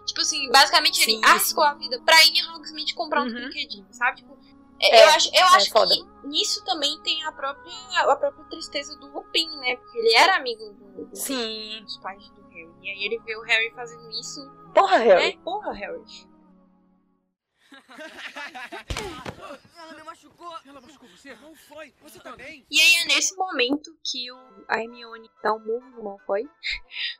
Tipo assim, basicamente ele Sim, arriscou a vida pra ir em Hogsmeade comprar uns Uhum. brinquedinhos, sabe? Tipo, é, É, eu acho, eu acho foda. que nisso também tem a própria, a própria tristeza do Lupin, né? Porque ele era amigo do, do- Sim. dos pais do Harry. E aí ele vê o Harry fazendo isso Porra, Harry. é, porra, Harry. Ela me machucou. Ela machucou você? Não foi. Você tá bem? E aí é nesse momento que o, a Hermione dá um murro no Malfoy.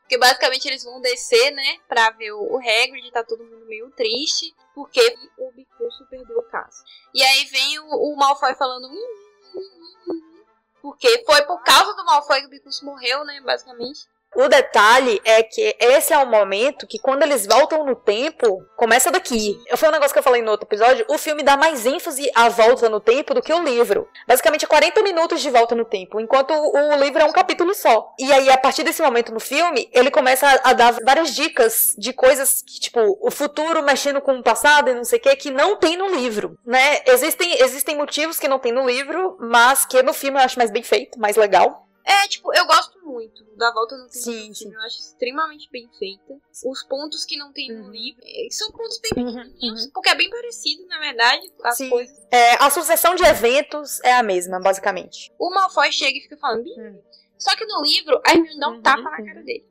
Porque basicamente eles vão descer, né, pra ver o, o Hagrid, tá todo mundo meio triste, porque o Bicurso perdeu o caso. E aí vem o, o Malfoy falando... "Hum, hum, hum, hum", Porque foi por causa do Malfoy que o Bicurso morreu, né, basicamente. O detalhe é que esse é o momento que quando eles voltam no tempo, começa daqui. Foi um negócio que eu falei no outro episódio, o filme dá mais ênfase à volta no tempo do que o livro. Basicamente é 40 minutos de volta no tempo, enquanto o livro é um capítulo só. E aí, a partir desse momento no filme, ele começa a, a dar várias dicas de coisas que, tipo, o futuro mexendo com o passado e não sei o que, que não tem no livro, né? Existem, existem motivos que não tem no livro, mas que no filme eu acho mais bem feito, mais legal. É, tipo, eu gosto muito da volta no tempo Sim, do. Eu acho extremamente bem feita. Os pontos que não tem no Uhum. livro eh, são pontos bem Uhum, pequenininhos, porque é bem parecido, na verdade, as Sim. coisas. É, a sucessão de eventos é a mesma, basicamente. O Malfoy chega e fica falando, "Bi". Hum. Só que no livro, a Hermione dá um Uhum, tapa na uhum. cara dele.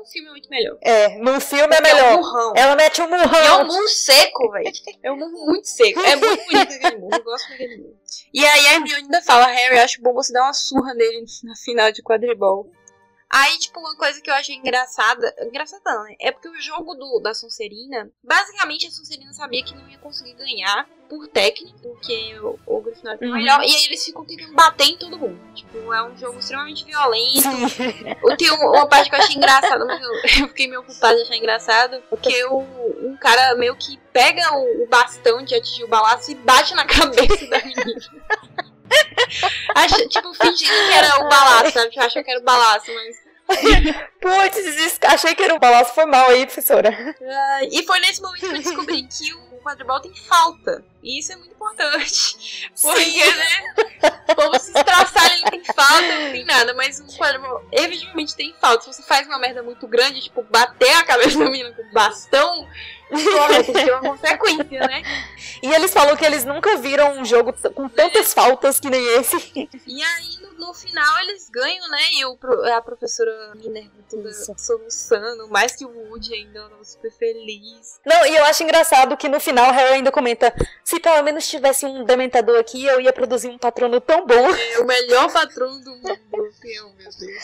No filme é muito melhor. É, no filme é Porque É um melhor. murrão. Ela mete um E é um murrão. murro seco, velho. É um murro muito seco. É muito bonito aquele murro. Eu gosto daquele murro. E aí a Hermione ainda fala, Harry, acho bom você dar uma surra nele na final de quadribol. Aí, tipo, uma coisa que eu achei engraçada. Engraçada né? É porque o jogo do, da Sonserina. Basicamente, a Sonserina sabia que não ia conseguir ganhar por técnica, porque o, o Grifinória foi Uhum. melhor. E aí eles ficam tentando bater em todo mundo. Tipo, é um jogo extremamente violento. <laughs> Tenho uma parte que eu achei engraçada, mas eu, eu fiquei meio ocupada de achar engraçado. Porque o, um cara meio que pega o, o bastão de atingir o balaço e bate na <laughs> cabeça da menina. Acha, tipo, fingindo que era o balaço, sabe? Tipo, achou que era o balaço, mas. Putz, achei que era um palácio. Foi mal aí, professora. E foi nesse momento que eu descobri que o quadribol tem falta. E isso é muito importante. Porque, né? Como se estraçalha, ele tem falta, não tem nada. Mas o quadribol, evidentemente, tem falta. Se você faz uma merda muito grande, tipo, bater a cabeça da menina com bastão, porra, tem que <laughs> ter uma consequência, né? E eles falam que eles nunca viram um jogo com tantas faltas que nem esse. E aí, no, no final, eles ganham, né? E o, a professora Minerva toda soluçando, mais que o Woody ainda, tava super feliz. Não, e eu acho engraçado que no final Harry ainda comenta: se pelo menos tivesse um dementador aqui, eu ia produzir um patrono tão bom. É o melhor patrono do mundo. Eu, meu Deus.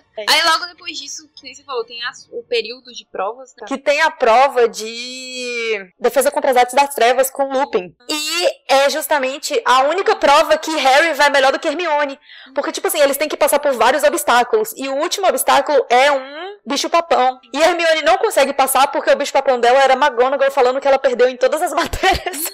<laughs> Aí logo depois disso, que nem você falou, tem as- o período de provas, tá? que tem a prova de defesa contra as artes das trevas com Lupin. E é justamente a única prova que Harry vai melhor do que Hermione. Porque, tipo assim, eles têm que passar por vários obstáculos. E o último obstáculo é um bicho-papão. E Hermione não consegue passar porque o bicho-papão dela era McGonagall falando que ela perdeu em todas as <laughs> matérias.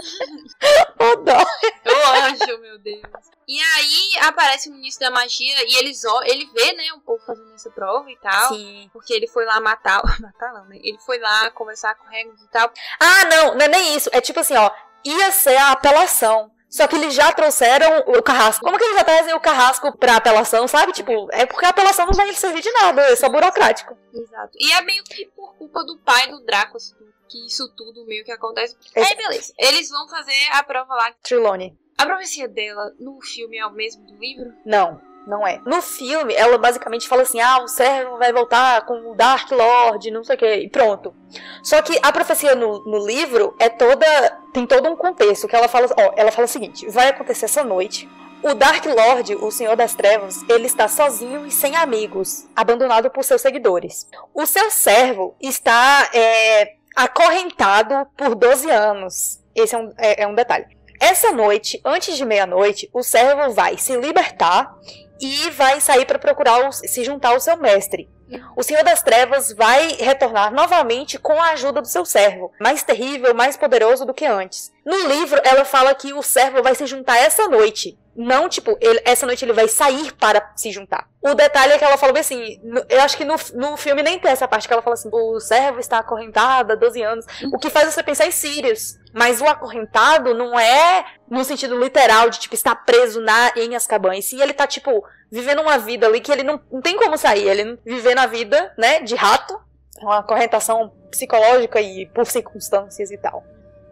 Ô, <laughs> dó. Eu anjo, meu Deus. E aí aparece o ministro da magia e eles, ele vê, né, o povo fazendo essa prova e tal. Sim. Porque ele foi lá matar. <laughs> Matar não, né? Ele foi lá conversar com o e tal. Ah, não, não é nem isso. É tipo assim, ó. Ia ser a apelação. Só que eles já trouxeram o carrasco. Como que eles já trazem o carrasco pra apelação, sabe? Tipo, é porque a apelação não vai servir de nada, é só burocrático. Exato. E é meio que por culpa do pai do Draco, assim, que isso tudo meio que acontece. Aí, beleza. Eles vão fazer a prova lá. Trelawney. A profecia dela no filme é o mesmo do livro? Não, não é. No filme, ela basicamente fala assim: ah, o servo vai voltar com o Dark Lord, não sei o que, e pronto. Só que a profecia no, no livro é toda. tem todo um contexto. Que ela fala. Ó, ela fala o seguinte: vai acontecer essa noite. O Dark Lord, o Senhor das Trevas, ele está sozinho e sem amigos, abandonado por seus seguidores. O seu servo está é, acorrentado por 12 anos. Esse é um, é- é um detalhe. Essa noite, antes de meia-noite, o servo vai se libertar e vai sair para procurar se juntar ao seu mestre. O Senhor das Trevas vai retornar novamente com a ajuda do seu servo, mais terrível, mais poderoso do que antes. No livro, ela fala que o servo vai se juntar essa noite. Não, tipo, ele- essa noite ele vai sair para se juntar. O detalhe é que ela falou assim. no- eu acho que no, no filme nem tem essa parte que ela fala assim: o servo está acorrentado há 12 anos. O que faz você pensar em Sirius. Mas o acorrentado não é no sentido literal de, tipo, estar preso na, em Azkaban. E sim, ele tá, tipo, vivendo uma vida ali que ele não, não tem como sair. Ele vivendo a vida, né, de rato. Uma acorrentação psicológica e por circunstâncias e tal.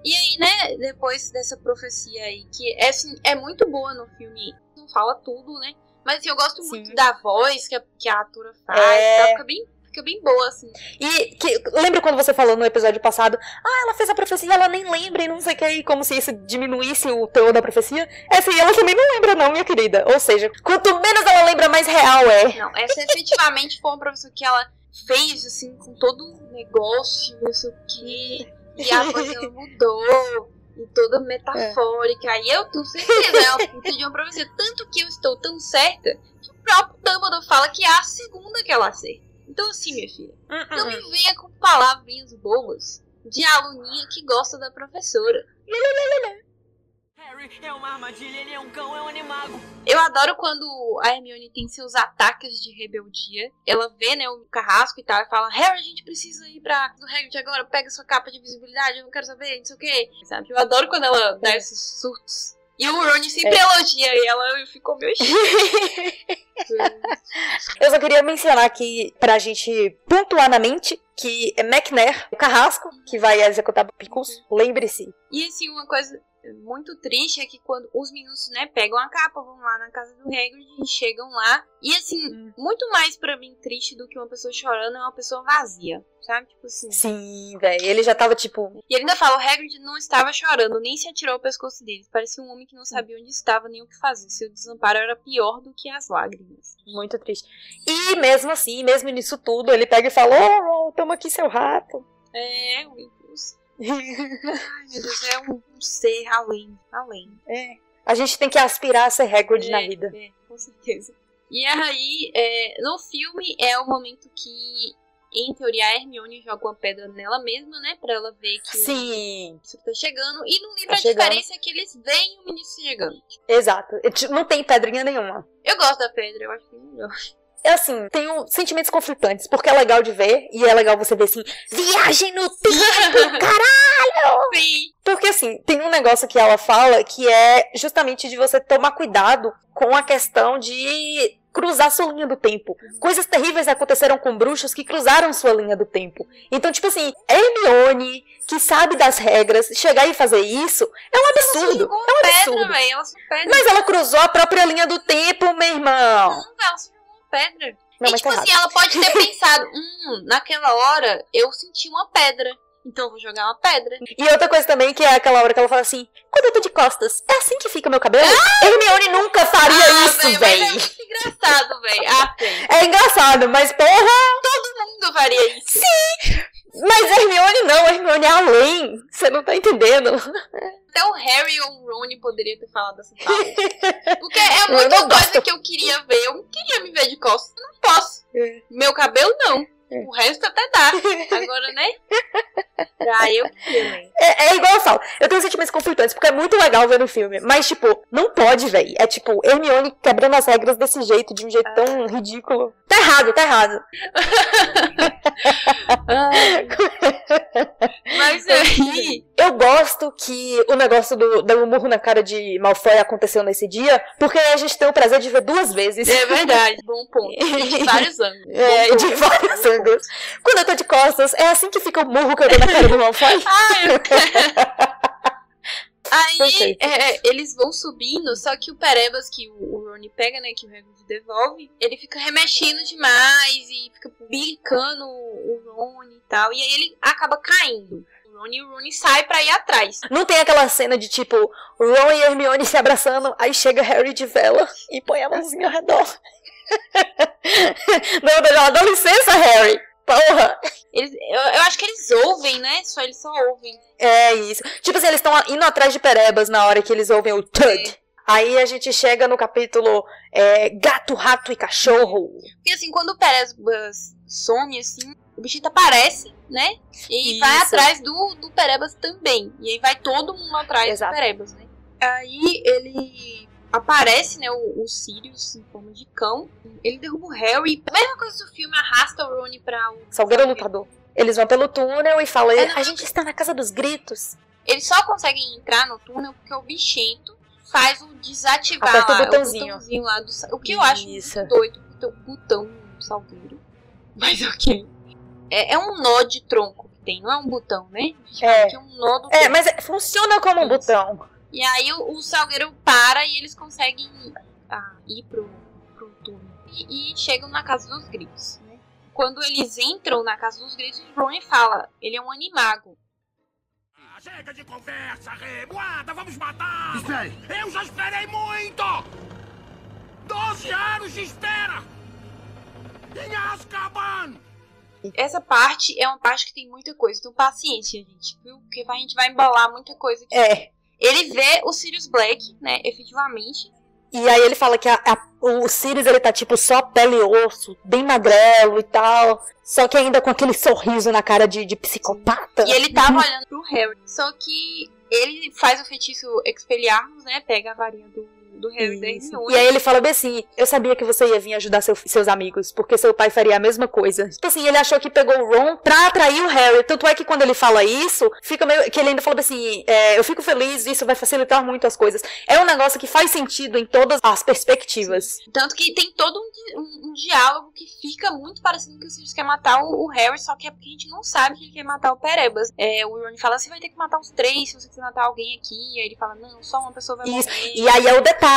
E aí, né, depois dessa profecia aí, que é, assim, é muito boa no filme, não fala tudo, né? Mas assim, eu gosto muito Sim. da voz que a, que a atora faz, É. fica, bem, fica bem boa, assim. E que, lembra quando você falou no episódio passado, ah, ela fez a profecia e ela nem lembra e não sei o que, e como se isso diminuísse o teor da profecia? Essa aí ela também não lembra, não, minha querida. Ou seja, quanto menos ela lembra, mais real é. Não, essa efetivamente foi uma professora que ela fez, assim, com todo um negócio, não sei o quê. E a voz dela <laughs> mudou. E toda metafórica. E eu tenho certeza, ela pediu uma profecia. Tanto que eu estou tão certa que o próprio Dumbledore fala que é a segunda que ela acerta. Então, assim, minha filha, não me venha com palavrinhas bobas de aluninha que gosta da professora. Harry Eu adoro quando a Hermione tem seus ataques de rebeldia. Ela vê, né, o carrasco e tal, e fala: Harry, a gente precisa ir pra do Hagrid agora, pega sua capa de visibilidade, eu não quero saber, não sei o quê. Sabe? Eu adoro quando ela dá esses surtos. E o Ron sempre É. elogia ela e ficou meio <laughs> Eu só queria mencionar aqui pra gente pontuar na mente que é McNair, o carrasco, que vai executar Picus, lembre-se. E assim, uma coisa muito triste é que quando os meninos, né, pegam a capa, vão lá na casa do Hagrid e chegam lá. E assim, muito mais pra mim triste do que uma pessoa chorando é uma pessoa vazia, sabe? Tipo assim. Sim, velho. Ele já tava tipo. E ele ainda fala, o Hagrid não estava chorando, nem se atirou ao pescoço dele. Parecia um homem que não sabia onde estava nem o que fazer. Seu desamparo era pior do que as lágrimas. Muito triste. E mesmo assim, mesmo nisso tudo, ele pega e fala: Ô, Ron, toma aqui seu rato. É, o. <laughs> Ai, meu Deus, é um ser além, além. É. A gente tem que aspirar a ser na É, vida. É, com certeza. E aí, é, no filme, é o momento que, em teoria, a Hermione joga uma pedra nela mesma, né? Pra ela ver que Sim, o ministro tá chegando. E no livro Tá a diferença é que eles veem o ministro chegando. exato. Não tem pedrinha nenhuma. Eu gosto da pedra, eu acho que é melhor. É assim, tenho sentimentos conflitantes, porque é legal de ver, e é legal você ver assim, viagem no tempo, <laughs> caralho! Sim. Porque assim, tem um negócio que ela fala que é justamente de você tomar cuidado com a questão de cruzar sua linha do tempo. Coisas terríveis aconteceram com bruxos que cruzaram sua linha do tempo. Então, tipo assim, Hermione, que sabe das regras, chegar e fazer isso é um absurdo. Jogou É um pedra, absurdo. velho. Ela pedra. Mas ela cruzou a própria linha do tempo, meu irmão. Não, ela uma pedra. Não, e mas tipo tá assim, errado. ela pode ter <laughs> pensado, hum, naquela hora eu senti uma pedra. Então eu vou jogar uma pedra. E outra coisa também, que é aquela hora que ela fala assim, quando eu tô de costas, é assim que fica meu cabelo? Hermione nunca faria Ah, isso, véi, véi. É engraçado, velho. Ah, véi. É engraçado, mas porra, Todo mundo faria isso. Mas Hermione não, Hermione é além. Você não tá entendendo. Até o Harry ou o Rony poderia ter falado essa <laughs> fala. Porque é muita coisa que eu queria ver. Eu não queria me ver de costas. Eu não posso. É. Meu cabelo, não. O resto até dá. <laughs> Agora, né? Ah, eu queria, né? É, é igual eu falo, eu tenho sentimentos conflitantes, porque é muito legal ver no filme. Mas, tipo, não pode, velho. É tipo, Hermione quebrando as regras desse jeito, de um jeito tão ridículo. Tá errado, tá errado. <laughs> Mas aí. Eu gosto que o negócio do, do murro na cara de Malfoy aconteceu nesse dia, porque a gente tem o prazer de ver duas vezes. É verdade. Bom ponto. De <laughs> vários ângulos. É, de vários ângulos. Quando eu tô de costas, é assim que fica o murro que eu dou na cara do Malfoy. <laughs> <laughs> Aí Perfeito. é, eles vão subindo, só que o Perebas que o, o Rony pega, né, que o Hagrid devolve, ele fica remexendo demais e fica bicando o Rony e tal, e aí ele acaba caindo. O Rony e o Rony saem pra ir atrás. Não tem aquela cena de tipo, Ron e Hermione se abraçando, aí chega Harry de vela e põe a mãozinha ao redor. <laughs> não, não, dá licença, Harry. Porra. Eles, eu, eu acho que eles ouvem, né? Só eles só ouvem. É isso. Tipo assim, eles estão indo atrás de Perebas na hora que eles ouvem o Tud. Aí a gente chega no capítulo é, Gato, Rato e Cachorro. Porque assim, quando o Perebas some, assim, o bichinho aparece, né? E vai Isso. atrás do, do Perebas também. E aí vai todo mundo atrás Exato. do Perebas, né? Aí ele aparece, né, o, o Sirius em forma de cão. Ele derruba o Harry. A mesma coisa do filme arrasta o Rony pra o. Salgueiro lutador. Eles vão pelo túnel e falam, É, a gente está na casa dos gritos. Eles só conseguem entrar no túnel porque o bichento faz o desativar Aperta o lá, botãozinho. botãozinho lá do. O que eu acho Isso. doido, o botão do salgueiro. <laughs> Mas ok. É, é um nó de tronco que tem, não é um botão, né? É. é um nó do É, mas é- funciona como um botão. E aí o, o salgueiro para e eles conseguem ah, ir pro, pro túnel. E, e chegam na casa dos gritos, né? Quando eles entram na casa dos gritos, o Ron fala, ele é um animago. Chega de conversa, remoada, vamos matar! Espere! Eu já esperei muito! Doze anos de espera! Em Azkaban! Essa parte é uma parte que tem muita coisa, então paciência, gente, viu? Porque a gente vai embalar muita coisa aqui. É. Ele vê o Sirius Black, né, efetivamente. E aí ele fala que a- a- o Sirius, ele tá tipo só pele e osso, bem magrelo e tal. Só que ainda com aquele sorriso na cara de, de psicopata. E ele tava olhando pro Harry. Só que ele faz o feitiço Expelliarmus, né, pega a varinha do, do Harry e da Isso. Hermione. E aí ele fala bem assim: Eu sabia que você ia vir ajudar seu- seus amigos, porque seu pai faria a mesma coisa. Tipo assim, ele achou que pegou o Ron pra atrair o Harry. Tanto é que quando ele fala isso, fica meio. Que ele ainda fala assim: é, Eu fico feliz, isso vai facilitar muito as coisas. É um negócio que faz sentido em todas as perspectivas. Tanto que tem todo um, um- um diálogo que fica muito parecido com que o Sirius quer matar o, o Harry, só que é porque a gente não sabe que ele quer matar o Perebas. É, o Ron fala, você vai ter que matar os três se você quiser matar alguém aqui. E aí ele fala, não, só uma pessoa vai Isso. morrer. E aí é o detalhe: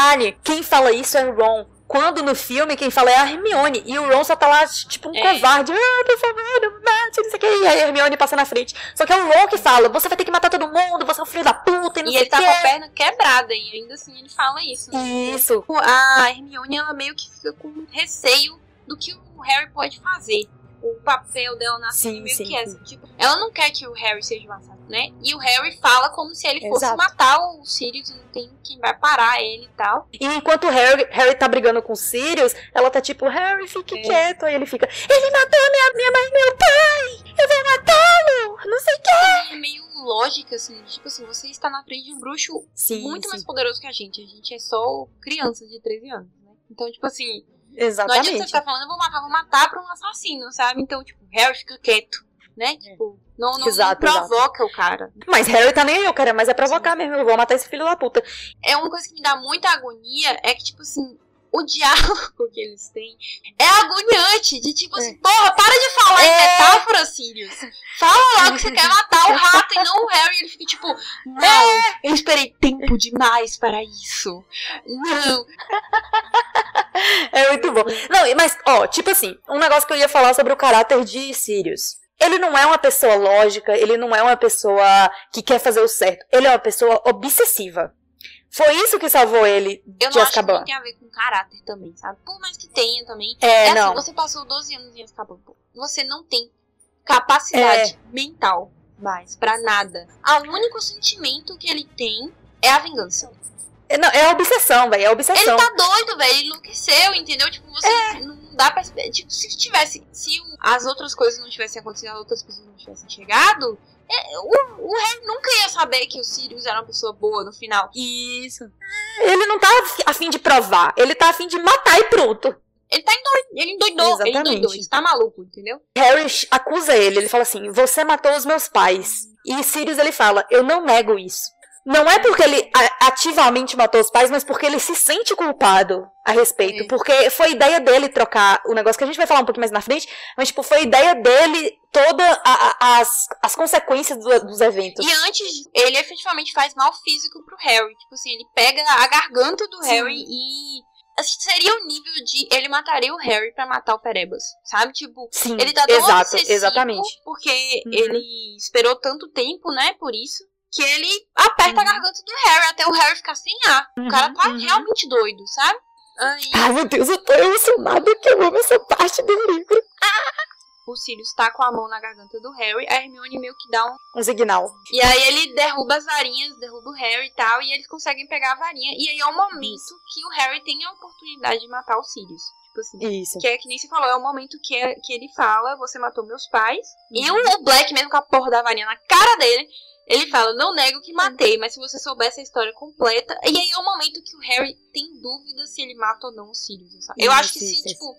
quem fala isso é o Ron. Quando no filme quem fala é a Hermione. E o Ron só tá lá, tipo, um É. covarde. Ah, por favor, não mate, não sei o que. E aí a Hermione passa na frente. Só que é o Ron que fala: você vai ter que matar todo mundo, você é um filho da puta e não E sei ele tá com a perna quebrada, e ainda assim ele fala isso. né? Isso. A Hermione, ela meio que fica com receio do que o Harry pode fazer. O papel dela na cena meio sim, que é sim. essa. Tipo, ela não quer que o Harry seja massacrado, né? E o Harry fala como se ele fosse Exato. matar o Sirius e não tem quem vai parar ele e tal. E enquanto o Harry, Harry tá brigando com o Sirius, ela tá tipo, Harry, fique É. quieto. Aí ele fica, ele matou minha, minha mãe e meu pai! Eu vou matá-lo! Não sei o que. É meio lógica, assim, tipo assim, você está na frente de um bruxo Sim, muito mais poderoso que a gente. A gente é só crianças de 13 anos, né? Então, tipo assim, não adianta você Exatamente. ficar falando, eu vou matar, vou matar pra um assassino, sabe? Então, tipo, Harry fica quieto, né? Tipo, não, não, É. Exato, não exato. provoca o cara. Mas Harry tá nem aí, eu quero é mais é provocar mesmo. Eu vou matar esse filho da puta. É uma coisa que me dá muita agonia, é que, tipo assim, o diálogo que eles têm é agoniante. De tipo assim, porra, para de falar em É. metáfora, Sirius. Fala logo que você quer <laughs> matar o rato e não o Harry. Ele fica tipo, não, eu esperei tempo demais para isso. Não. <laughs> É muito bom. Não, mas, ó, tipo assim, um negócio que eu ia falar sobre o caráter de Sirius. Ele não é uma pessoa lógica, ele não é uma pessoa que quer fazer o certo. Ele é uma pessoa obsessiva. Foi isso que salvou ele Eu de não acho que Azkaban. não tem a ver com caráter também, sabe? Por mais que tenha também. É, assim, não. você passou 12 anos em Azkaban, pô. Você não tem capacidade mental mais pra nada. O único sentimento que ele tem é a vingança. É, não, é a obsessão, velho. É a obsessão. Ele tá doido, velho. Ele enlouqueceu, entendeu? Tipo, você não dá pra. Tipo, se tivesse. Se as outras coisas não tivessem acontecido, as outras pessoas não tivessem chegado. É, o, o Harry nunca ia saber que o Sirius era uma pessoa boa no final. Isso. Ele não tá a fim de provar. Ele tá a fim de matar e pronto. Ele tá endoidou. Ele endoidou. Ele Exatamente. endoidou. Ele tá maluco, entendeu? Harry acusa ele, ele fala assim: "Você matou os meus pais". E Sirius ele fala: "Eu não nego isso". Não é porque ele ativamente matou os pais, mas porque ele se sente culpado a respeito. É. Porque foi ideia dele trocar o negócio que a gente vai falar um pouquinho mais na frente, mas tipo, foi ideia dele toda a- a- as, as consequências do- dos eventos. E antes, ele efetivamente faz mal físico pro Harry. Tipo assim, ele pega a garganta do Sim. Harry e. assim, seria o nível de. Ele mataria o Harry pra matar o Perebas. Sabe? Tipo, Sim, ele tá tão exato, exatamente. Porque Uhum. ele esperou tanto tempo, né? Por isso. Que ele aperta a garganta do Harry até o Harry ficar sem ar. o cara tá uhum. realmente doido, sabe? Aí Ai meu Deus, eu tô emocionada que eu amo essa parte do livro. O Sirius tá com a mão na garganta do Harry. A Hermione meio que dá um Um signal. E aí ele derruba as varinhas, derruba o Harry e tal, e eles conseguem pegar a varinha. E aí é o momento que o Harry tem a oportunidade de matar o Sirius. Tipo assim. Isso. Que é que nem você falou, é o momento que, é- que ele fala, você matou meus pais. E Uhum. o, o Black, mesmo com a porra da varinha na cara dele, ele fala, não nego que matei, mas se você soubesse a história completa. E aí é o momento que o Harry tem dúvida se ele mata ou não o Sirius. Eu acho que se, tipo,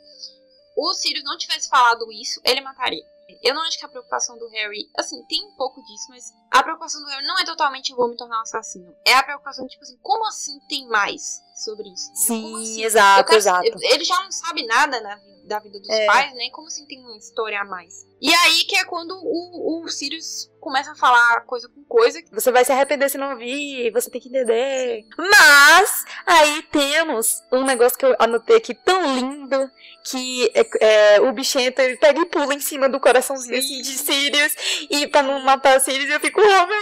o Sirius não tivesse falado isso, ele mataria. Eu não acho que a preocupação do Harry, assim, tem um pouco disso, mas a preocupação do Harry não é totalmente eu vou me tornar um assassino. É a preocupação, tipo assim, como assim tem mais sobre isso? Como Sim, assim? exato, exato. Ele já não sabe nada na da vida dos É. pais, né? Como assim tem uma história a mais? E aí que é quando o, o Sirius começa a falar coisa com coisa. Você vai se arrepender se não ouvir, você tem que entender. Mas, aí temos um negócio que eu anotei aqui tão lindo, que é, é, o bichento ele pega e pula em cima do coraçãozinho assim de Sirius, e pra não matar Sirius eu fico, oh, meu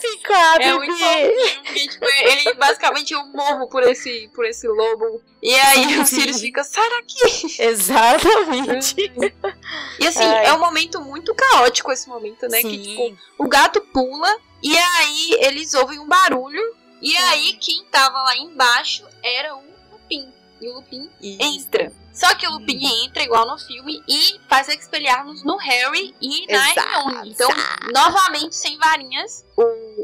ficar, É muito fofinho, tipo, ele basicamente eu morro por esse, por esse lobo. E aí o Sirius fica, sai daqui! Exatamente. E assim, Ai. é um momento muito caótico esse momento, né? Que, tipo, o gato pula e aí eles ouvem um barulho. E aí quem tava lá embaixo era o Lupin. E o Lupin entra. Só que o Lupin entra igual no filme e faz expelharmos no Harry e na Hermione. Então, novamente, sem varinhas, o,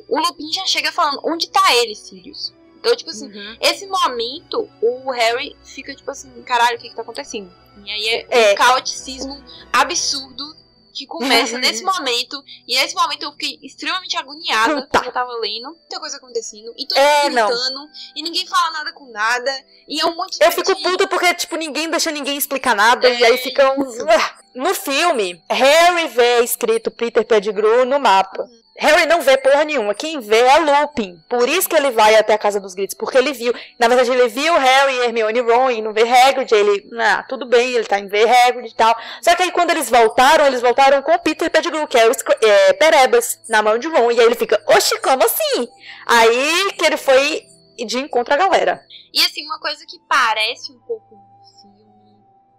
o Lupin já chega falando, onde tá ele, Sirius? Então, tipo assim, Uhum. esse momento, o Harry fica tipo assim, caralho, o que que tá acontecendo? E aí é, É. um caoticismo absurdo que começa nesse <laughs> momento. E nesse momento eu fiquei extremamente agoniada Puta. quando eu tava lendo. Muita coisa acontecendo. E todo É, mundo não. gritando. E ninguém fala nada com nada. E é um monte Eu de fico gente- puta porque, tipo, ninguém deixa ninguém explicar nada. É e aí fica um. <laughs> No filme, Harry vê escrito Peter Pettigrew no mapa. Harry não vê porra nenhuma. Quem vê é Lupin. Por isso que ele vai até a Casa dos Gritos. Porque ele viu. Na verdade, ele viu Harry, Hermione e Ron e não vê Hagrid. Ele, ah, tudo bem, ele tá em ver Hagrid e tal. Só que aí quando eles voltaram, eles voltaram com Peter Pettigrew, que é o é, Perebas, na mão de Ron. E aí ele fica, oxi, como assim? Aí que ele foi de encontro à galera. E assim, uma coisa que parece um pouco no filme,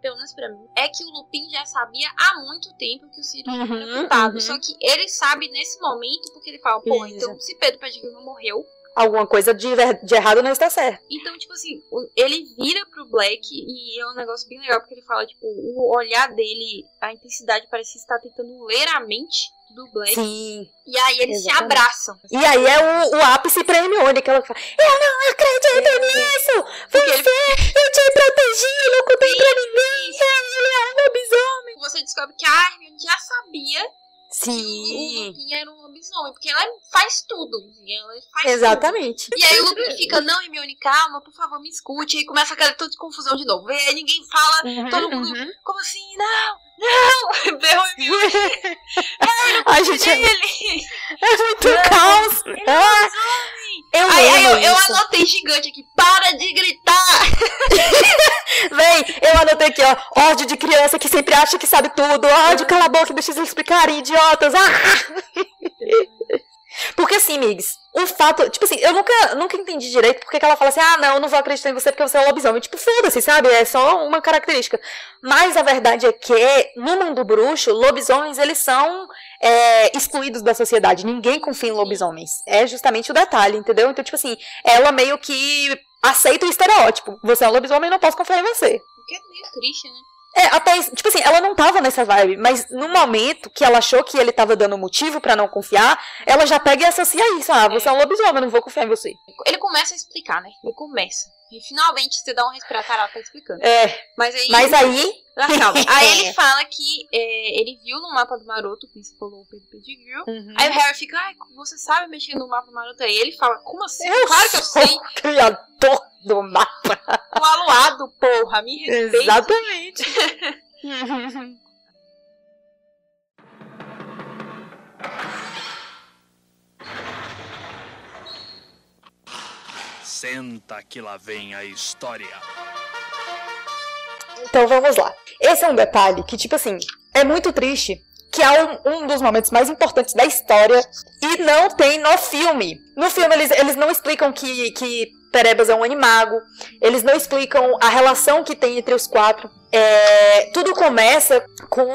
pelo menos mim, é que o Lupin já sabia há muito tempo que o Sirius Uhum, era culpado. uhum. Só que ele sabe nesse momento, porque ele fala, pô, Isso. então se Pedro Pettigrew não morreu, Alguma coisa de, de errado não está certo. Então, tipo assim, ele vira pro Black e é um negócio bem legal, porque ele fala, tipo, o olhar dele, a intensidade parece estar tentando ler a mente do Black. Sim. E aí eles se Exatamente. abraçam. E aí é o, o ápice pra Hermione, que ela fala, eu não acredito nisso! Porque ele- Você, eu te protegi, não contei pra ninguém, ele é um lobisomem! Você descobre que a Hermione já sabia que o Sim, Lupin era um lobisomem, porque ela faz tudo. Ela faz tudo. exatamente. E aí o Lupin fica, não, Hermione, calma, por favor, me escute. E aí começa aquela toda de confusão de novo. E aí ninguém fala, todo mundo, Uhum. como assim? Não, não! <laughs> Berrou Hermione. <laughs> Ai, gente, é, Ele! <laughs> é muito caos. Ele é Ah, lobisomem! Eu eu, eu anotei gigante aqui, para de gritar! <laughs> Vem, eu anotei aqui, ó, ódio de criança que sempre acha que sabe tudo, ódio, cala a boca, deixa eles explicarem, idiotas. Ah! Porque assim, Migs, o fato. Tipo assim, eu nunca, nunca entendi direito porque que ela fala assim: ah, não, eu não vou acreditar em você porque você é lobisomem. Tipo, foda-se, sabe? É só uma característica. Mas a verdade é que, no mundo bruxo, lobisomens, eles são é, excluídos da sociedade. Ninguém confia em lobisomens. É justamente o detalhe, entendeu? Então, tipo assim, ela meio que aceita o estereótipo. Você é um lobisomem, eu não posso confiar em você. O que é meio triste, né? É, até, tipo assim, ela não tava nessa vibe, mas no momento que ela achou que ele tava dando motivo pra não confiar, ela já pega e associa isso. Ah, você é um lobisomem, eu não vou confiar em você. Ele começa a explicar, né? Ele começa. E finalmente você dá um respirar, ela tá explicando. É, Mas aí. mas aí. Ah, calma. <laughs> Aí ele fala que é, ele viu no mapa do Maroto, que você falou o Pedro. Uhum. Aí o Harry fica, ai, você sabe mexer no mapa do Maroto? Aí ele fala, como assim? Eu claro que eu sei. criador do mapa. O aluado, porra, me respeita. Exatamente. <laughs> <laughs> Senta que lá vem a história. Então vamos lá. Esse é um detalhe que, tipo assim, é muito triste. Que é um, um dos momentos mais importantes da história e não tem no filme. No filme, eles, eles não explicam que, que Perebas é um animago, eles não explicam a relação que tem entre os quatro. É, tudo começa com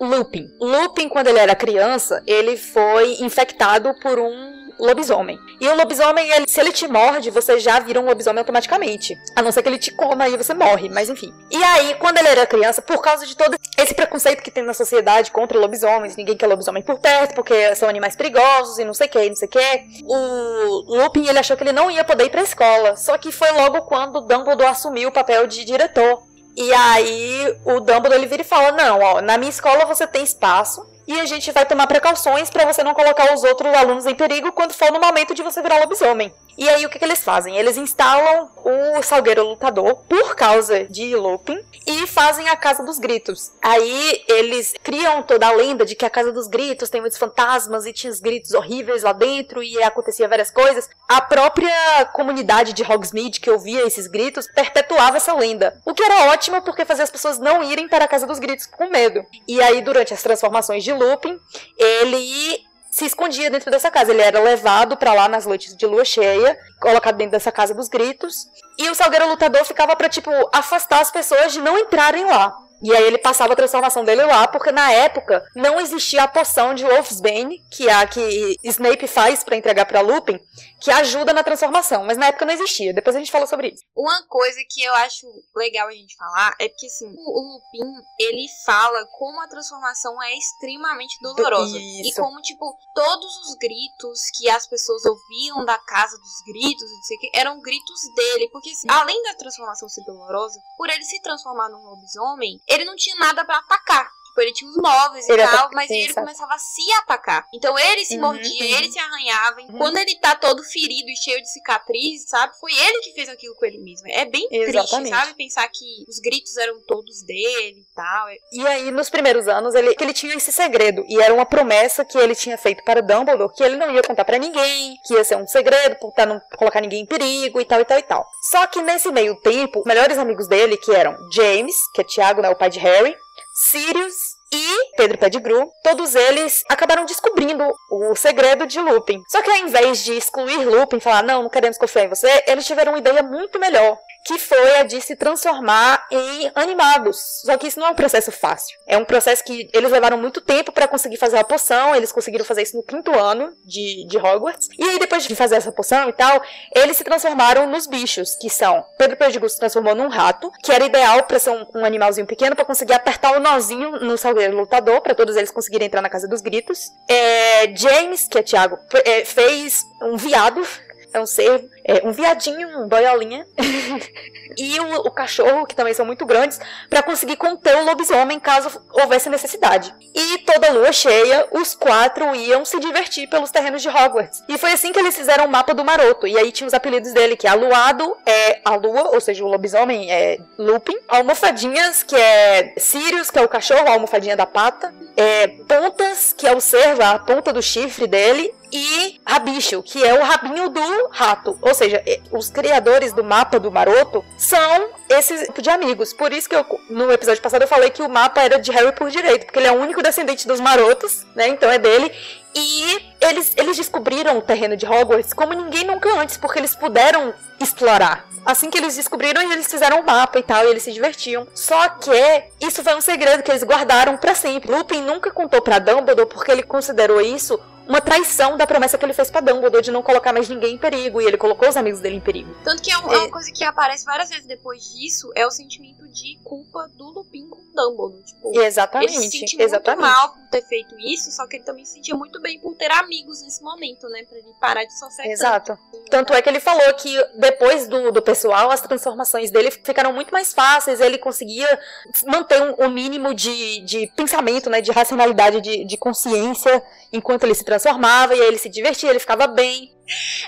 Lupin. Lupin, quando ele era criança, ele foi infectado por um lobisomem. E o lobisomem, ele- se ele te morde, você já vira um lobisomem automaticamente. A não ser que ele te coma aí você morre, mas enfim. E aí, quando ele era criança, por causa de todo esse preconceito que tem na sociedade contra lobisomens, ninguém quer lobisomem por perto, porque são animais perigosos e não sei o que, e não sei o que. O Lupin, ele achou que ele não ia poder ir pra escola. Só que foi logo quando Dumbledore assumiu o papel de diretor. E aí o Dumbledore ele vira e fala: Não, ó, na minha escola você tem espaço e a gente vai tomar precauções pra você não colocar os outros alunos em perigo quando for no momento de você virar lobisomem. E aí o que, que eles fazem? Eles instalam o Salgueiro Lutador por causa de Lupin e fazem a Casa dos Gritos. Aí eles criam toda a lenda de que a Casa dos Gritos tem muitos fantasmas e tinha os gritos horríveis lá dentro e acontecia várias coisas. A própria comunidade de Hogsmeade que ouvia esses gritos perpetuava essa lenda. O que era ótimo porque fazia as pessoas não irem para a Casa dos Gritos com medo. E aí durante as transformações de Lupin, ele se escondia dentro dessa casa. Ele era levado pra lá nas noites de lua cheia, colocado dentro dessa casa dos gritos. E o Salgueiro Lutador ficava pra, tipo, afastar as pessoas de não entrarem lá. E aí ele passava a transformação dele lá, porque na época não existia a poção de Wolfsbane, que é a que Snape faz pra entregar pra Lupin, que ajuda na transformação. Mas na época não existia. Depois a gente fala sobre isso. Uma coisa que eu acho legal a gente falar é porque, assim, o Lupin, ele fala como a transformação é extremamente dolorosa. E Isso. como, tipo, todos os gritos que as pessoas ouviam da casa dos gritos, não sei o que, eram gritos dele. Porque, assim, além da transformação ser dolorosa, por ele se transformar num lobisomem, ele não tinha nada pra atacar. Tipo, ele tinha os móveis Ele e tal, mas sim, ele começava a se atacar. Então ele se Uhum, mordia, uhum. ele se arranhava. E Quando ele tá todo ferido e cheio de cicatrizes, sabe? Foi ele que fez aquilo com ele mesmo. É bem triste, Exatamente. sabe? Pensar que os gritos eram todos dele e tal. E aí, nos primeiros anos, ele, que ele tinha esse segredo. E era uma promessa que ele tinha feito para Dumbledore, que ele não ia contar pra ninguém, que ia ser um segredo, pra não colocar ninguém em perigo e tal e tal e tal. Só que nesse meio tempo, os melhores amigos dele, que eram James, que é Tiago, né, o pai de Harry, Sirius e Pedro Pettigrew, todos eles acabaram descobrindo o segredo de Lupin. Só que ao invés de excluir Lupin e falar, não, não queremos confiar em você, eles tiveram uma ideia muito melhor, que foi a de se transformar em animados. Só que isso não é um processo fácil. É um processo que eles levaram muito tempo pra conseguir fazer a poção, eles conseguiram fazer isso no quinto ano de, de Hogwarts. E aí, depois de fazer essa poção e tal, eles se transformaram nos bichos, que são. Pedro Pettigrew se transformou num rato, que era ideal pra ser um, um animalzinho pequeno pra conseguir apertar o nozinho no salgueiro lutador, pra todos eles conseguirem entrar na casa dos gritos. É, James, que é Thiago, é, fez um viado. É um cervo, é um viadinho, um boiolinha. <laughs> e o, o cachorro, que também são muito grandes, pra conseguir conter o lobisomem caso houvesse necessidade. E toda lua cheia, os quatro iam se divertir pelos terrenos de Hogwarts. E foi assim que eles fizeram o mapa do Maroto. E aí tinha os apelidos dele, que é Aluado é a lua, ou seja, o lobisomem é Lupin. Almofadinhas, que é Sirius, que é o cachorro, a almofadinha da pata. É Pontas, que é o cervo, a ponta do chifre dele. E Rabicho, que é o rabinho do rato. Ou seja, eh, os criadores do mapa do Maroto são esses tipo de amigos. Por isso que eu, no episódio passado eu falei que o mapa era de Harry por direito, porque ele é o único descendente dos Marotos, né? Então é dele. E eles, eles descobriram o terreno de Hogwarts como ninguém nunca antes, porque eles puderam explorar. Assim que eles descobriram, eles fizeram um mapa e tal, e eles se divertiam. Só que isso foi um segredo que eles guardaram para sempre. Lupin nunca contou para Dumbledore porque ele considerou isso uma traição da promessa que ele fez pra Dumbledore de não colocar mais ninguém em perigo. E ele colocou os amigos dele em perigo. Tanto que é, um- é uma coisa que aparece várias vezes depois disso, é o sentimento de culpa do Lupin com o Dumbledore. Tipo, Exatamente. ele se exatamente. muito mal por ter feito isso, só que ele também se sentia muito bem por ter amigos nesse momento, né? Pra ele parar de sofrer Exato. Tanto é que ele falou que depois do, do pessoal, as transformações dele ficaram muito mais fáceis. Ele conseguia manter um, um mínimo de, de pensamento, né? De racionalidade, de, de consciência, enquanto ele se transformava. E aí ele se divertia, ele ficava bem.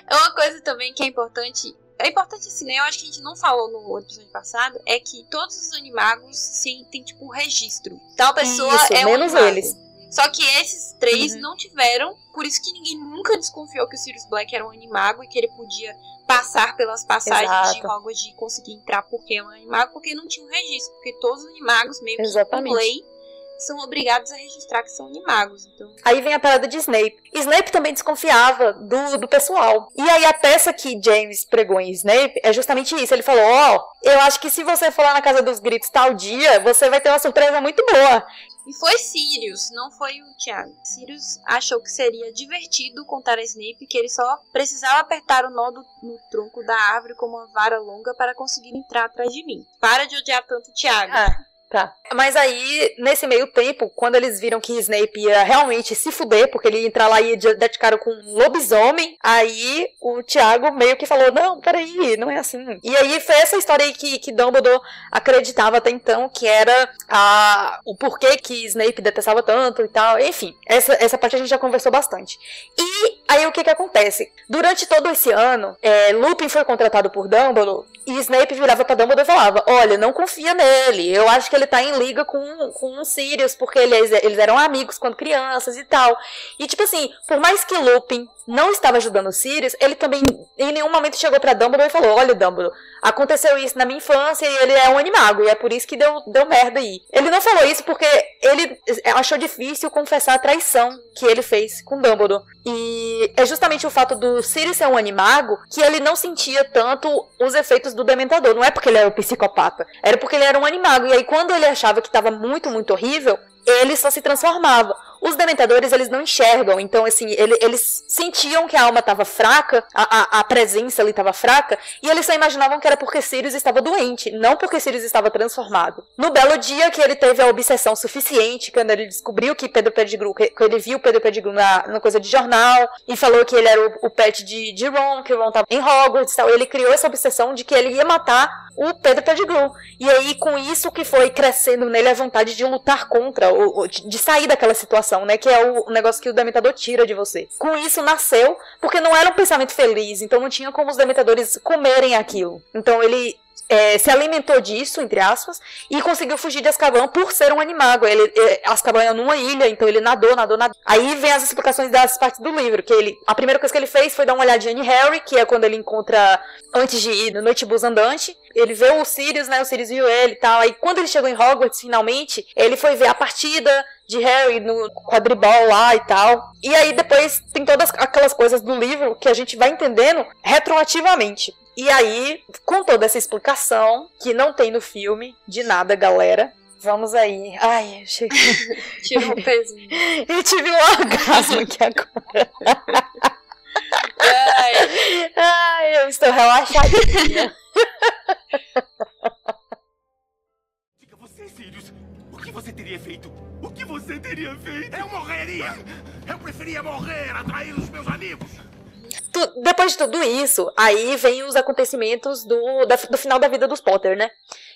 É uma coisa também que é importante. É importante assim, né? Eu acho que a gente não falou no episódio passado. É que todos os animagos sim, tem tipo um registro. Tal pessoa Isso, é um menos animago. eles. Só que esses três Uhum. não tiveram. Por isso que ninguém nunca desconfiou que o Sirius Black era um animago e que ele podia passar pelas passagens de Exato. Hogwarts de conseguir entrar porque é um animago, porque não tinha um registro. Porque todos os animagos, meio que Exatamente. por lei, são obrigados a registrar que são animagos. Então, Aí vem a parada de Snape. Snape também desconfiava do, do pessoal. E aí a peça que James pregou em Snape é justamente isso. Ele falou: Ó, eu acho que se você for lá na casa dos gritos tal dia, você vai ter uma surpresa muito boa. E foi Sirius, não foi o Thiago. Sirius achou que seria divertido contar a Snape que ele só precisava apertar o nó do- no tronco da árvore com uma vara longa para conseguir entrar atrás de mim. Para de odiar tanto o Thiago. Ah, tá. Mas aí, nesse meio tempo, quando eles viram que Snape ia realmente se fuder, porque ele ia entrar lá e ia dar de cara com um lobisomem, aí o Tiago meio que falou: Não, peraí, não é assim. E aí foi essa história aí que, que Dumbledore acreditava até então, que era a, o porquê que Snape detestava tanto e tal. Enfim, essa, essa parte a gente já conversou bastante. E aí o que que acontece? Durante todo esse ano, é, Lupin foi contratado por Dumbledore e Snape virava pra Dumbledore e falava: Olha, não confia nele. Eu acho que ele tá em liga com, com o Sirius, porque eles, eles eram amigos quando crianças e tal. E tipo assim, por mais que Lupin não estava ajudando o Sirius, ele também em nenhum momento chegou pra Dumbledore e falou: Olha, Dumbledore, aconteceu isso na minha infância e ele é um animago, e é por isso que deu, deu merda aí. Ele não falou isso porque ele achou difícil confessar a traição que ele fez com Dumbledore. E é justamente o fato do Sirius ser um animago que ele não sentia tanto os efeitos do Dementador. Não é porque ele era um psicopata, era porque ele era um animago. E aí, quando ele achava que estava muito, muito horrível, ele só se transformava. Os dementadores, eles não enxergam, então, assim, ele- eles sentiam que a alma estava fraca, a, a, a presença ali estava fraca, e eles só imaginavam que era porque Sirius estava doente, não porque Sirius estava transformado. No belo dia que ele teve a obsessão suficiente, quando ele descobriu que Pedro Pettigrew, que, que ele viu Pedro Pettigrew na, na coisa de jornal, e falou que ele era o, o pet de, de Ron, que Ron estava em Hogwarts e tal, ele criou essa obsessão de que ele ia matar o Pedro Pettigrew. E aí, com isso que foi crescendo nele a vontade de lutar contra, ou, ou de sair daquela situação, né? Que é o, negócio que o Dementador tira de você. Com isso nasceu, porque não era um pensamento feliz, então não tinha como os Dementadores comerem aquilo. Então ele é, se alimentou disso, entre aspas, e conseguiu fugir de Azkaban por ser um animago. Ele, é, Azkaban é numa ilha, então ele nadou, nadou, nadou. Aí vem as explicações das partes do livro, que ele, a primeira coisa que ele fez foi dar uma olhadinha em Harry, que é quando ele encontra, antes de ir no Noitebus Andante, ele vê o Sirius, né, o Sirius viu ele e tal, aí quando ele chegou em Hogwarts, finalmente, ele foi ver a partida de Harry no quadribol lá e tal. E aí depois tem todas aquelas coisas do livro que a gente vai entendendo retroativamente. E aí, com toda essa explicação, que não tem no filme, de nada, galera. Vamos aí. Ai, eu cheguei. Tirou um pezinho. <laughs> Eu tive um orgasmo aqui agora. Ai, Ai, eu estou relaxadinha. <laughs> você teria feito? O que você teria feito? Eu morreria! Eu preferia morrer a trair os meus amigos! Tu- depois de tudo isso, aí vem os acontecimentos do, da- do final da vida dos Potter, né?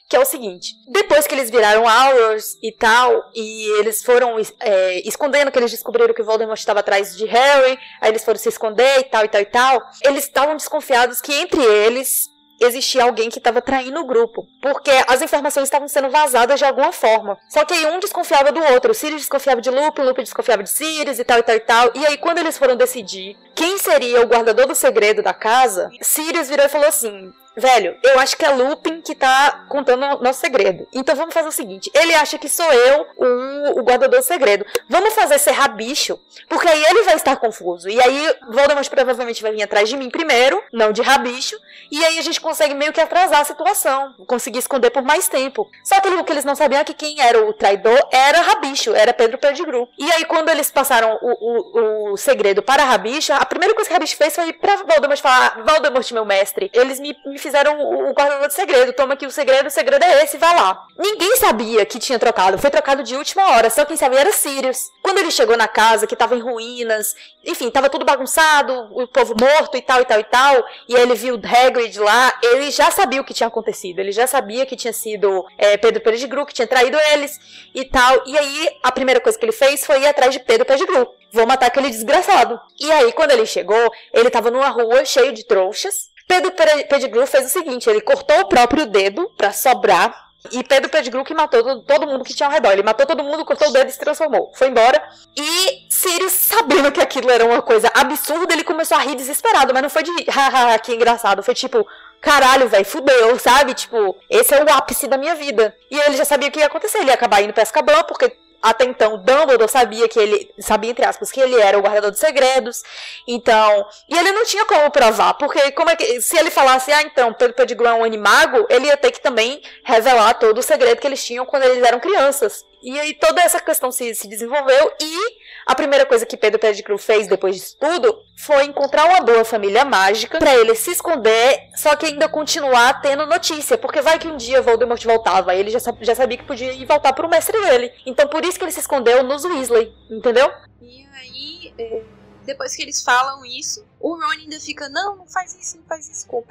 Que é o seguinte: depois que eles viraram Hours e tal, e eles foram é, escondendo que eles descobriram que Voldemort estava atrás de Harry, aí eles foram se esconder e tal e tal e tal, eles estavam desconfiados que entre eles existia alguém que estava traindo o grupo, porque as informações estavam sendo vazadas de alguma forma. Só que aí um desconfiava do outro, o Sirius desconfiava de Lupin, Lupin desconfiava de Sirius e tal e tal e tal. E aí quando eles foram decidir quem seria o guardador do segredo da casa, Sirius virou e falou assim: Velho, eu acho que é Lupin que tá contando o nosso segredo. Então vamos fazer o seguinte: ele acha que sou eu o, o guardador do segredo. Vamos fazer ser rabicho, porque aí ele vai estar confuso. E aí Voldemort provavelmente vai vir atrás de mim primeiro, não de rabicho. E aí a gente consegue meio que atrasar a situação, conseguir esconder por mais tempo. Só que o que eles não sabiam é que quem era o traidor era rabicho, era Pedro Pettigrew. E aí quando eles passaram o, o, o segredo para rabicho, a primeira coisa que rabicho fez foi ir pra Voldemort falar: Voldemort, meu mestre, eles me, me fizeram o, o guardador de segredo. Toma aqui o segredo, o segredo é esse, vai lá. Ninguém sabia que tinha trocado, foi trocado de última hora, só quem sabia era Sirius. Quando ele chegou na casa, que tava em ruínas, enfim, tava tudo bagunçado, o povo morto e tal e tal e tal, e ele viu Hagrid lá, ele já sabia o que tinha acontecido, ele já sabia que tinha sido é, Pedro Pettigrew, que tinha traído eles e tal, e aí a primeira coisa que ele fez foi ir atrás de Pedro Pettigrew. Vou matar aquele desgraçado. E aí, quando ele chegou, ele tava numa rua cheio de trouxas, Pedro Pettigrew fez o seguinte: ele cortou o próprio dedo para sobrar. E Pedro Pettigrew que matou todo, todo, mundo que tinha ao redor. Ele matou todo mundo, cortou o dedo e se transformou. Foi embora. E Sirius, sabendo que aquilo era uma coisa absurda, ele começou a rir desesperado. Mas não foi de hahaha, que engraçado. Foi tipo, caralho, velho, fudeu, sabe? Tipo, esse é o ápice da minha vida. E ele já sabia o que ia acontecer. Ele ia acabar indo pra Azkaban, porque até então Dumbledore sabia que ele sabia entre aspas que ele era o guardador dos segredos. Então e ele não tinha como provar porque como é que se ele falasse ah então Pedro Pettigrew é um animago ele ia ter que também revelar todo o segredo que eles tinham quando eles eram crianças. E aí toda essa questão se, se desenvolveu e a primeira coisa que Pedro Pettigrew fez depois disso tudo foi encontrar uma boa família mágica para ele se esconder, só que ainda continuar tendo notícia, porque vai que um dia Voldemort voltava, ele já, já sabia que podia ir voltar pro mestre dele. Então por isso que ele se escondeu nos Weasley, entendeu? E aí, é, depois que eles falam isso, o Ron ainda fica, não, não faz isso, não faz isso com o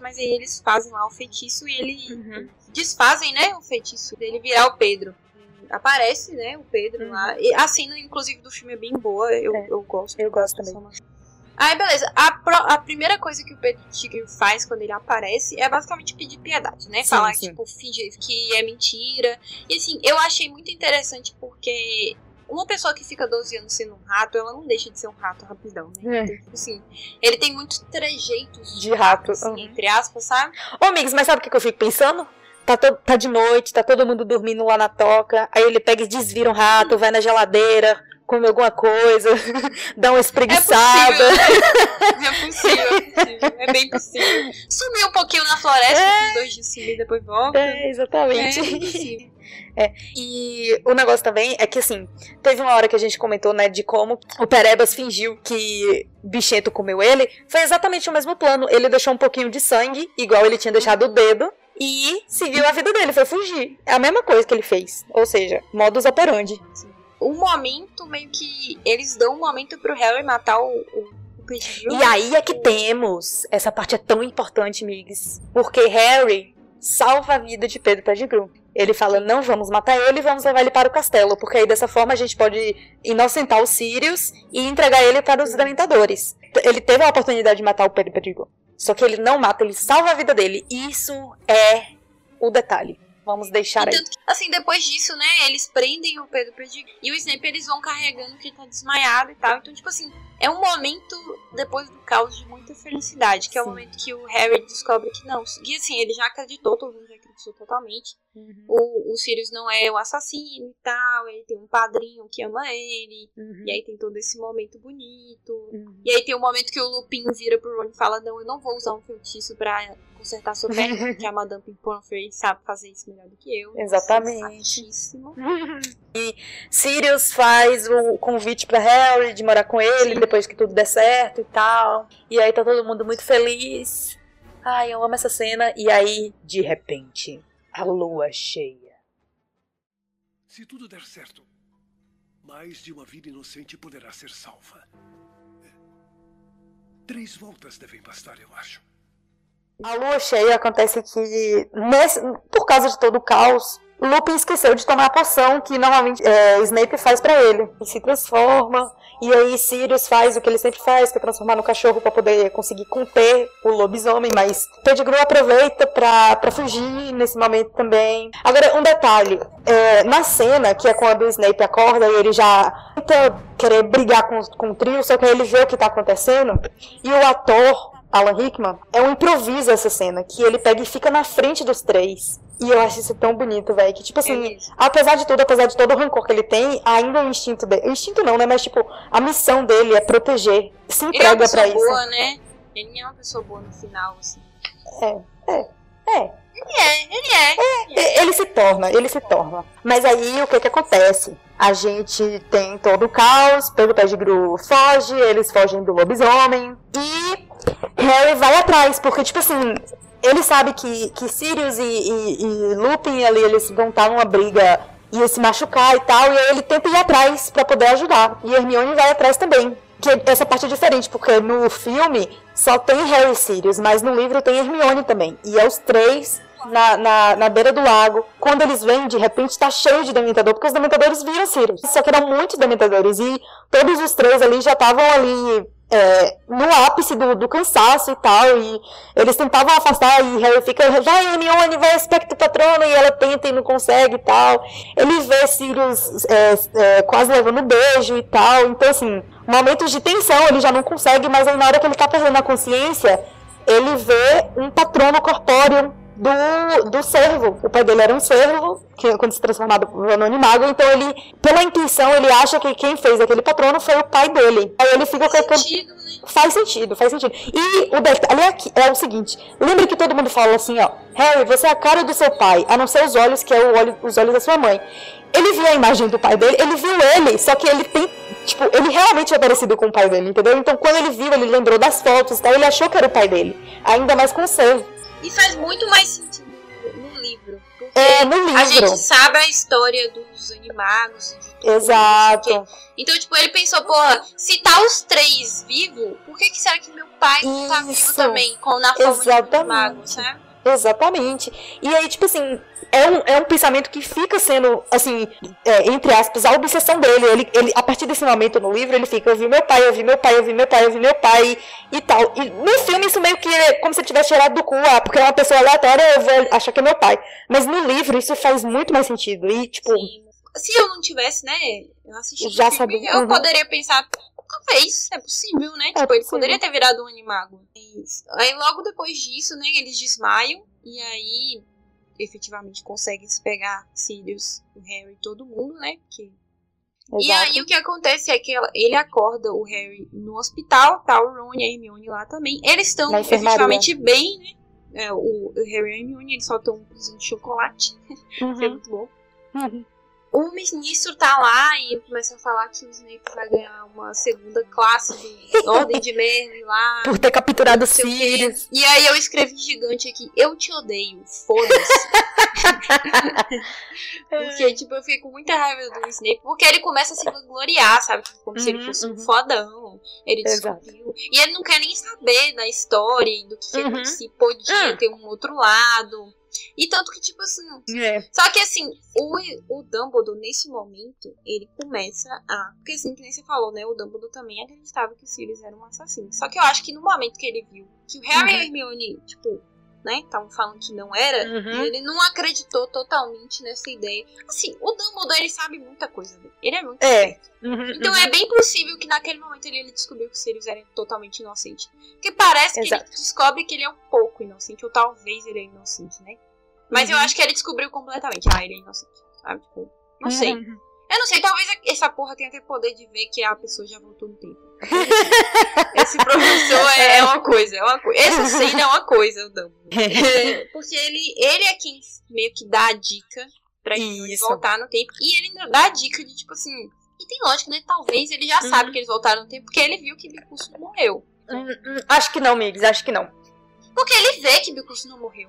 mas aí eles fazem lá o feitiço e ele Uhum. desfazem, né, o feitiço dele virar o Pedro aparece, né, o Pedro Uhum. lá. E a cena, inclusive, do filme é bem boa, eu, É. eu gosto. Eu gosto também. Aí, beleza. A, pro- a primeira coisa que o Pedro Tigre faz quando ele aparece é basicamente pedir piedade, né? Sim, Falar, sim. tipo, fingir que é mentira. E assim, eu achei muito interessante porque uma pessoa que fica 12 anos sendo um rato, ela não deixa de ser um rato rapidão, né? É. Então, tipo assim, ele tem muitos trejeitos De rato, assim, uhum. entre aspas, sabe? Ô, amigos, mas sabe o que eu fico pensando? Tá, to- tá de noite, tá todo mundo dormindo lá na toca. Aí ele pega e desvira um rato, vai na geladeira, come alguma coisa, <laughs> dá uma espreguiçada. <laughs> É possível, é possível. É bem possível. Sumiu um pouquinho na floresta, uns dois dias sumir, depois volta. É, exatamente. É possível. <laughs> E o negócio também é que, assim, teve uma hora que a gente comentou, né, de como o Perebas fingiu que Bicheto comeu ele. Foi exatamente o mesmo plano. Ele deixou um pouquinho de sangue, igual ele tinha deixado o dedo, e seguiu a vida dele, foi fugir. É a mesma coisa que ele fez. Ou seja, modus operandi. O momento, meio que. Eles dão um momento pro Harry matar o, o. E aí é que temos. Essa parte é tão importante, amigos. Porque Harry salva a vida de Pedro Pettigrew. Ele fala, não vamos matar ele, vamos levar ele para o castelo. Porque aí dessa forma a gente pode inocentar os Sirius e entregar ele para os Dementadores. Ele teve a oportunidade de matar o Pedro Pettigrew. Só que ele não mata, ele salva a vida dele. Isso é o detalhe. Vamos deixar E aí. tanto que, assim, depois disso, né, eles prendem o Pedro Pettigrew e o Snape eles vão carregando que ele tá desmaiado e tal. Então, tipo assim, é um momento depois do caos de muita felicidade, que é o Sim. momento que o Harry descobre que não. E assim, ele já acreditou, todo mundo já acreditou totalmente. Uhum. O, o Sirius não é o assassino e tal, ele tem um padrinho que ama ele. Uhum. E aí tem todo esse momento bonito. Uhum. E aí tem o momento que o Lupin vira pro Ron e fala: Não, eu não vou usar um feitiço pra consertar sua perna, <laughs> porque a Madame Pomfrey sabe fazer isso melhor do que eu. Exatamente. Certíssimo. <laughs> E Sirius faz o convite pra Harry de morar com ele Sim. depois que tudo der certo e tal. E aí tá todo mundo muito feliz. Ai, eu amo essa cena. E aí, de repente, a lua cheia. Se tudo der certo, mais de uma vida inocente poderá ser salva. Três voltas devem bastar, eu acho. A lua cheia acontece que, nesse, por causa de todo o caos, Lupin esqueceu de tomar a poção que normalmente é, Snape faz pra ele. Ele se transforma, e aí Sirius faz o que ele sempre faz, que é transformar no cachorro pra poder conseguir conter o lobisomem, mas Pettigrew aproveita pra fugir nesse momento também. Agora, um detalhe, é, na cena, que é quando o Snape acorda e ele já tenta querer brigar com, com o trio, só que aí ele vê o que tá acontecendo, e o ator Alan Rickman, é um improviso essa cena, que ele pega e fica na frente dos três. E eu acho isso tão bonito, velho. Que, tipo assim, apesar de tudo, apesar de todo o rancor que ele tem, ainda o instinto dele. O instinto não, né? Mas, tipo, a missão dele é proteger. Se Ele é uma entrega pessoa isso. boa, né? Ele é uma pessoa boa no final, assim. É, é, é. Ele é, ele é. E- Ele se torna, ele se torna. Mas aí o que que acontece? A gente tem todo o caos, Pedro Pettigrew foge, eles fogem do lobisomem e Harry vai atrás, porque tipo assim, ele sabe que, que Sirius e, e, e Lupin ali, eles vão estar numa briga, ia se machucar e tal, e aí ele tenta ir atrás pra poder ajudar. E Hermione vai atrás também. Que essa parte é diferente, porque no filme só tem Harry e Sirius, mas no livro tem Hermione também. E é os três na, na, na beira do lago. Quando eles vêm, de repente tá cheio de dementador, porque os dementadores viram Sirius. Só que eram muitos dementadores. E todos os três ali já estavam ali é, no ápice do, do cansaço e tal. E eles tentavam afastar e Harry fica, vai Hermione, vai aspecto patrono, e ela tenta e não consegue e tal. Ele vê Sirius é, é, quase levando beijo e tal. Então, assim, momentos de tensão ele já não consegue, mas aí na hora que ele tá perdendo a consciência, ele vê um patrono corpóreo do, do cervo. O pai dele era um cervo, que quando se transformado no animago, então ele, pela intuição, ele acha que quem fez aquele patrono foi o pai dele. Aí ele fica com aquele. Sentido, né? Faz sentido, faz sentido. E o detalhe aqui é o seguinte: lembra que todo mundo fala assim, ó, Harry, você é a cara do seu pai, a não ser os olhos, que é o olho, os olhos da sua mãe. Ele viu a imagem do pai dele, ele viu ele, só que ele tem. Tipo, ele realmente é parecido com o pai dele, entendeu? Então quando ele viu, ele lembrou das fotos e tal, ele achou que era o pai dele. Ainda mais com o cervo. E faz muito mais sentido no livro. É, no livro. a gente sabe a história dos animagos. de tudo, Exato. Então, tipo, ele pensou, porra, se tá os três vivos, por que, que será que meu pai não tá vivo também? Com, na forma de Exatamente. animago, sabe? Exatamente. E aí, tipo assim, é um, é um pensamento que fica sendo, assim, é, entre aspas, a obsessão dele. Ele, ele, a partir desse momento no livro, ele fica, eu vi meu pai, eu vi meu pai, eu vi meu pai, eu vi meu pai e tal. E no filme isso meio que é como se ele tivesse tirado do cu, ah, porque é uma pessoa aleatória, eu vou achar que é meu pai. Mas no livro isso faz muito mais sentido. E, tipo, Sim. Se eu não tivesse, né, eu assisti Já filme, sabia. eu Uhum. poderia pensar, talvez, é possível, né? É tipo, ele possível. poderia ter virado um animago. Aí logo depois disso, né, eles desmaiam e aí efetivamente conseguem se pegar Sirius, o Harry, todo mundo, né? Que... E aí o que acontece é que ela- ele acorda o Harry no hospital, tá o Ron e a Hermione lá também. Eles estão efetivamente bem, né? É, o, o Harry e a Hermione, eles só estão um de chocolate, que <laughs> é Uhum. muito bom. Uhum. O ministro tá lá e começa a falar que o Snape vai ganhar uma segunda classe de <laughs> Ordem de Merlin lá. Por ter capturado o. Sirius. E aí eu escrevi gigante aqui, eu te odeio, foda-se. <laughs> porque, tipo, eu fiquei com muita raiva do Snape, porque ele começa a se vangloriar, sabe? Como se ele Uhum, fosse um uhum. fodão. Ele Exato. descobriu. E ele não quer nem saber da história e do que, que Uhum. ele se podia Hum. ter um outro lado. E tanto que, tipo assim, É. só que assim, o, o Dumbledore, nesse momento, ele começa a. Porque assim, que nem você falou, né? O Dumbledore também acreditava que o Sirius era um assassino. Só que eu acho que no momento que ele viu que o Harry e a Hermione, tipo, né, estavam falando que não era, Uhum. ele não acreditou totalmente nessa ideia. Assim, o Dumbledore, ele sabe muita coisa, né? Ele é muito É. esperto. Uhum, Então uhum. é bem possível que naquele momento ele, ele descobriu que o Sirius era totalmente inocente. Porque parece que Exato. ele descobre que ele é um pouco inocente, ou talvez ele é inocente, né? Mas eu Uhum. acho que ele descobriu completamente. Ah, ele é inocente, sabe? Tipo, não sei. Uhum. Eu não sei, talvez essa porra tenha até poder de ver que a pessoa já voltou no tempo. <laughs> Esse professor é, é uma coisa, é uma coisa. Essa cena é uma coisa, o Dumbledore. É, <laughs> Porque ele, ele é quem meio que dá a dica pra ele voltar no tempo. E ele ainda dá a dica de, tipo assim... E tem lógica, né? Talvez ele já Uhum. sabe que eles voltaram no tempo, porque ele viu que Bicurso morreu. Hum, hum, Acho que não, Migs, acho que não. Porque ele vê que Bicurso não morreu.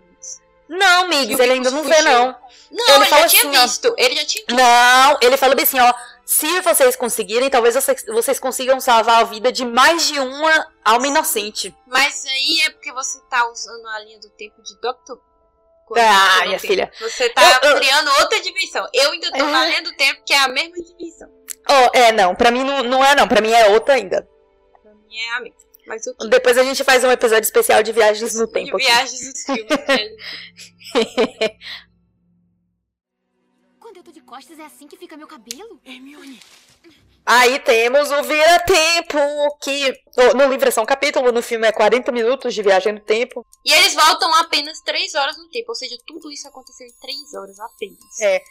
Não, Migs, ele ainda não vê, não. Não, Ele ele, fala já tinha assim, ó. visto. Ele já tinha visto. Não, ele falou bem assim, ó. Se vocês conseguirem, talvez vocês, consigam salvar a vida de mais de uma alma inocente. Mas aí é porque você tá usando a linha do tempo de quando Ah, minha tem. filha. Você tá Eu- eu- criando outra dimensão. Eu ainda tô É. na linha do tempo, que é a mesma dimensão. Oh, é, não, pra mim não, não é não, pra mim é outra ainda. Pra mim é a mesma. Mas o que? Depois a gente faz um episódio especial de viagens no de tempo. aqui. viagens filmes. <laughs> né? Quando eu tô de costas, é assim que fica meu cabelo? Hermione, Aí temos o Vira-Tempo, que no- no livro é só um capítulo, no filme é 40 minutos de viagem no tempo. E eles voltam apenas 3 horas no tempo. Ou seja, tudo isso aconteceu em 3 horas apenas. É.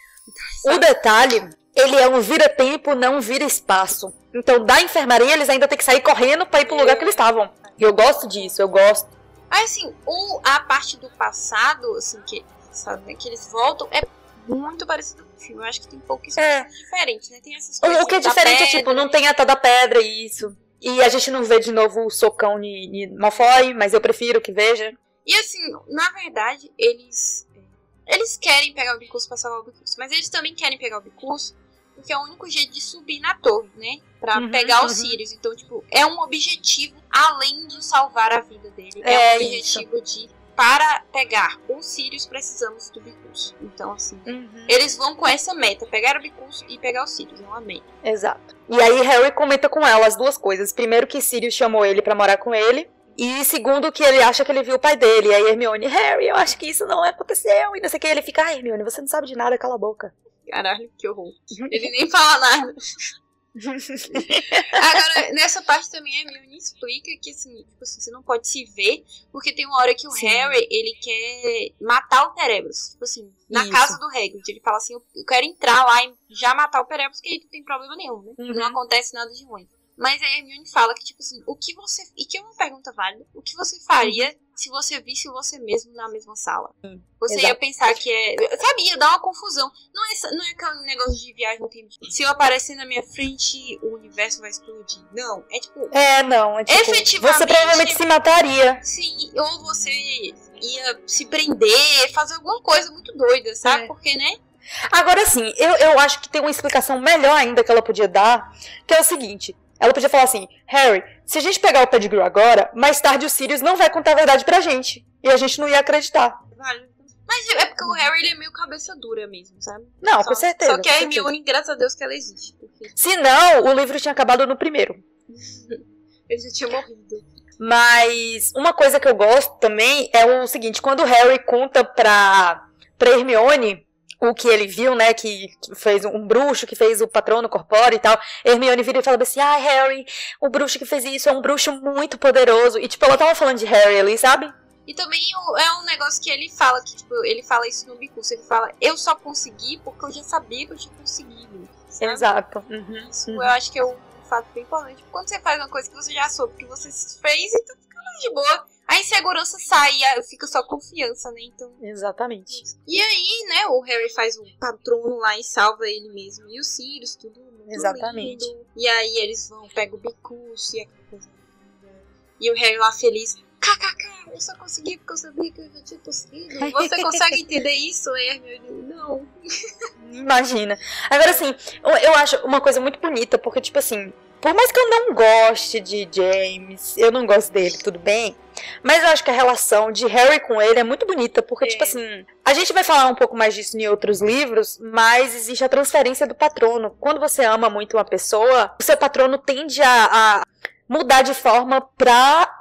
O detalhe, ele é um vira-tempo, não vira-espaço. Então, da enfermaria, eles ainda têm que sair correndo pra ir pro lugar que eles estavam. E eu gosto disso, eu gosto. Mas assim, o, a parte do passado, assim, que, sabe, né, que eles voltam, é muito parecido com o filme. Eu acho que tem poucas É. coisas diferentes, né? Tem essas O, coisas o que é diferente é, tipo, não tem a tal da pedra e isso. E a gente não vê de novo o socão de, de Malfoy, mas eu prefiro que veja. E assim, na verdade, eles. Eles querem pegar o bicurso pra salvar o bicurso. Mas eles também querem pegar o bicurso porque é o único jeito de subir na torre, né? Pra Uhum, pegar os uhum. Sirius. Então, tipo, é um objetivo além de salvar a vida dele. É, É um objetivo de. Para pegar os Sirius, precisamos do bicurso. Então, assim. Eles vão com essa meta: pegar o bicurso e pegar os Sirius. É uma meta. Exato. E aí Harry comenta com ela as duas coisas. Primeiro que Sirius chamou ele pra morar com ele. E segundo que ele acha que ele viu o pai dele. E aí Hermione, Harry, eu acho que isso não aconteceu. E não sei o que. Ele fica, ah, Hermione, você não sabe de nada, cala a boca. Caralho, que horror. Ele nem fala nada. <laughs> Agora, nessa parte também a Hermione explica que assim, tipo assim, você não pode se ver, porque tem uma hora que o Sim. Harry, ele quer matar o Terebus. Tipo assim, na Isso. casa do Hagrid. Ele fala assim, eu quero entrar lá e já matar o Terebus, que aí não tem problema nenhum, né? Uhum. Não acontece nada de ruim. Mas a Hermione fala que, tipo assim, o que você... E que é uma pergunta válida. O que você faria se você visse você mesmo na mesma sala? Você ia exato. pensar que é... Sabe, ia dar uma confusão. Não é, não é aquele negócio de viagem no tempo. Se eu aparecer na minha frente, o universo vai explodir. Não, é tipo... É, não. É tipo, Efetivamente- Você provavelmente se mataria. Sim, ou você ia se prender, fazer alguma coisa muito doida, sabe? É. Porque, né? Agora sim, eu, eu acho que tem uma explicação melhor ainda que ela podia dar, que é o seguinte. Ela podia falar assim, Harry, se a gente pegar o Pettigrew agora, mais tarde o Sirius não vai contar a verdade pra gente. E a gente não ia acreditar. Vale. Mas é porque o Harry ele é meio cabeça dura mesmo, sabe? Não, Só- com certeza. Só que a. Hermione, graças a Deus que ela existe. Porque Se não, o livro tinha acabado no primeiro. <laughs> ele já tinha morrido. Mas uma coisa que eu gosto também é o seguinte, quando o Harry conta pra, pra Hermione o que ele viu, né, que fez um bruxo que fez o patrono corpóreo e tal, Hermione vira e fala assim, ah, Harry, o bruxo que fez isso é um bruxo muito poderoso. E tipo, ela tava falando de Harry ali, sabe? E também é um negócio que ele fala, que tipo, ele fala isso no bicurso. Ele fala, eu só consegui porque eu já sabia que eu tinha conseguido. Sabe? Exato. Isso eu acho que é um fato bem importante. Tipo, Quando você faz uma coisa que você já soube que você fez, então fica mais de boa. A insegurança sai, e fica só confiança, né? Então. Exatamente. E aí, né, o Harry faz o patrono lá e salva ele mesmo. E o Sirius, tudo Exatamente. lindo. E aí eles vão, pegam o bicurso e aquela coisa linda. E o Harry lá feliz. KKK, eu só consegui porque eu sabia que eu já tinha conseguido. Você <laughs> consegue entender isso, Hermione? Não. Imagina. Agora, assim, eu acho uma coisa muito bonita, porque, tipo assim, por mais que eu não goste de James, eu não gosto dele, tudo bem. Mas eu acho que a relação de Harry com ele é muito bonita, porque, É. tipo assim, a gente vai falar um pouco mais disso em outros livros, mas existe a transferência do patrono. Quando você ama muito uma pessoa, o seu patrono tende a, a mudar de forma pra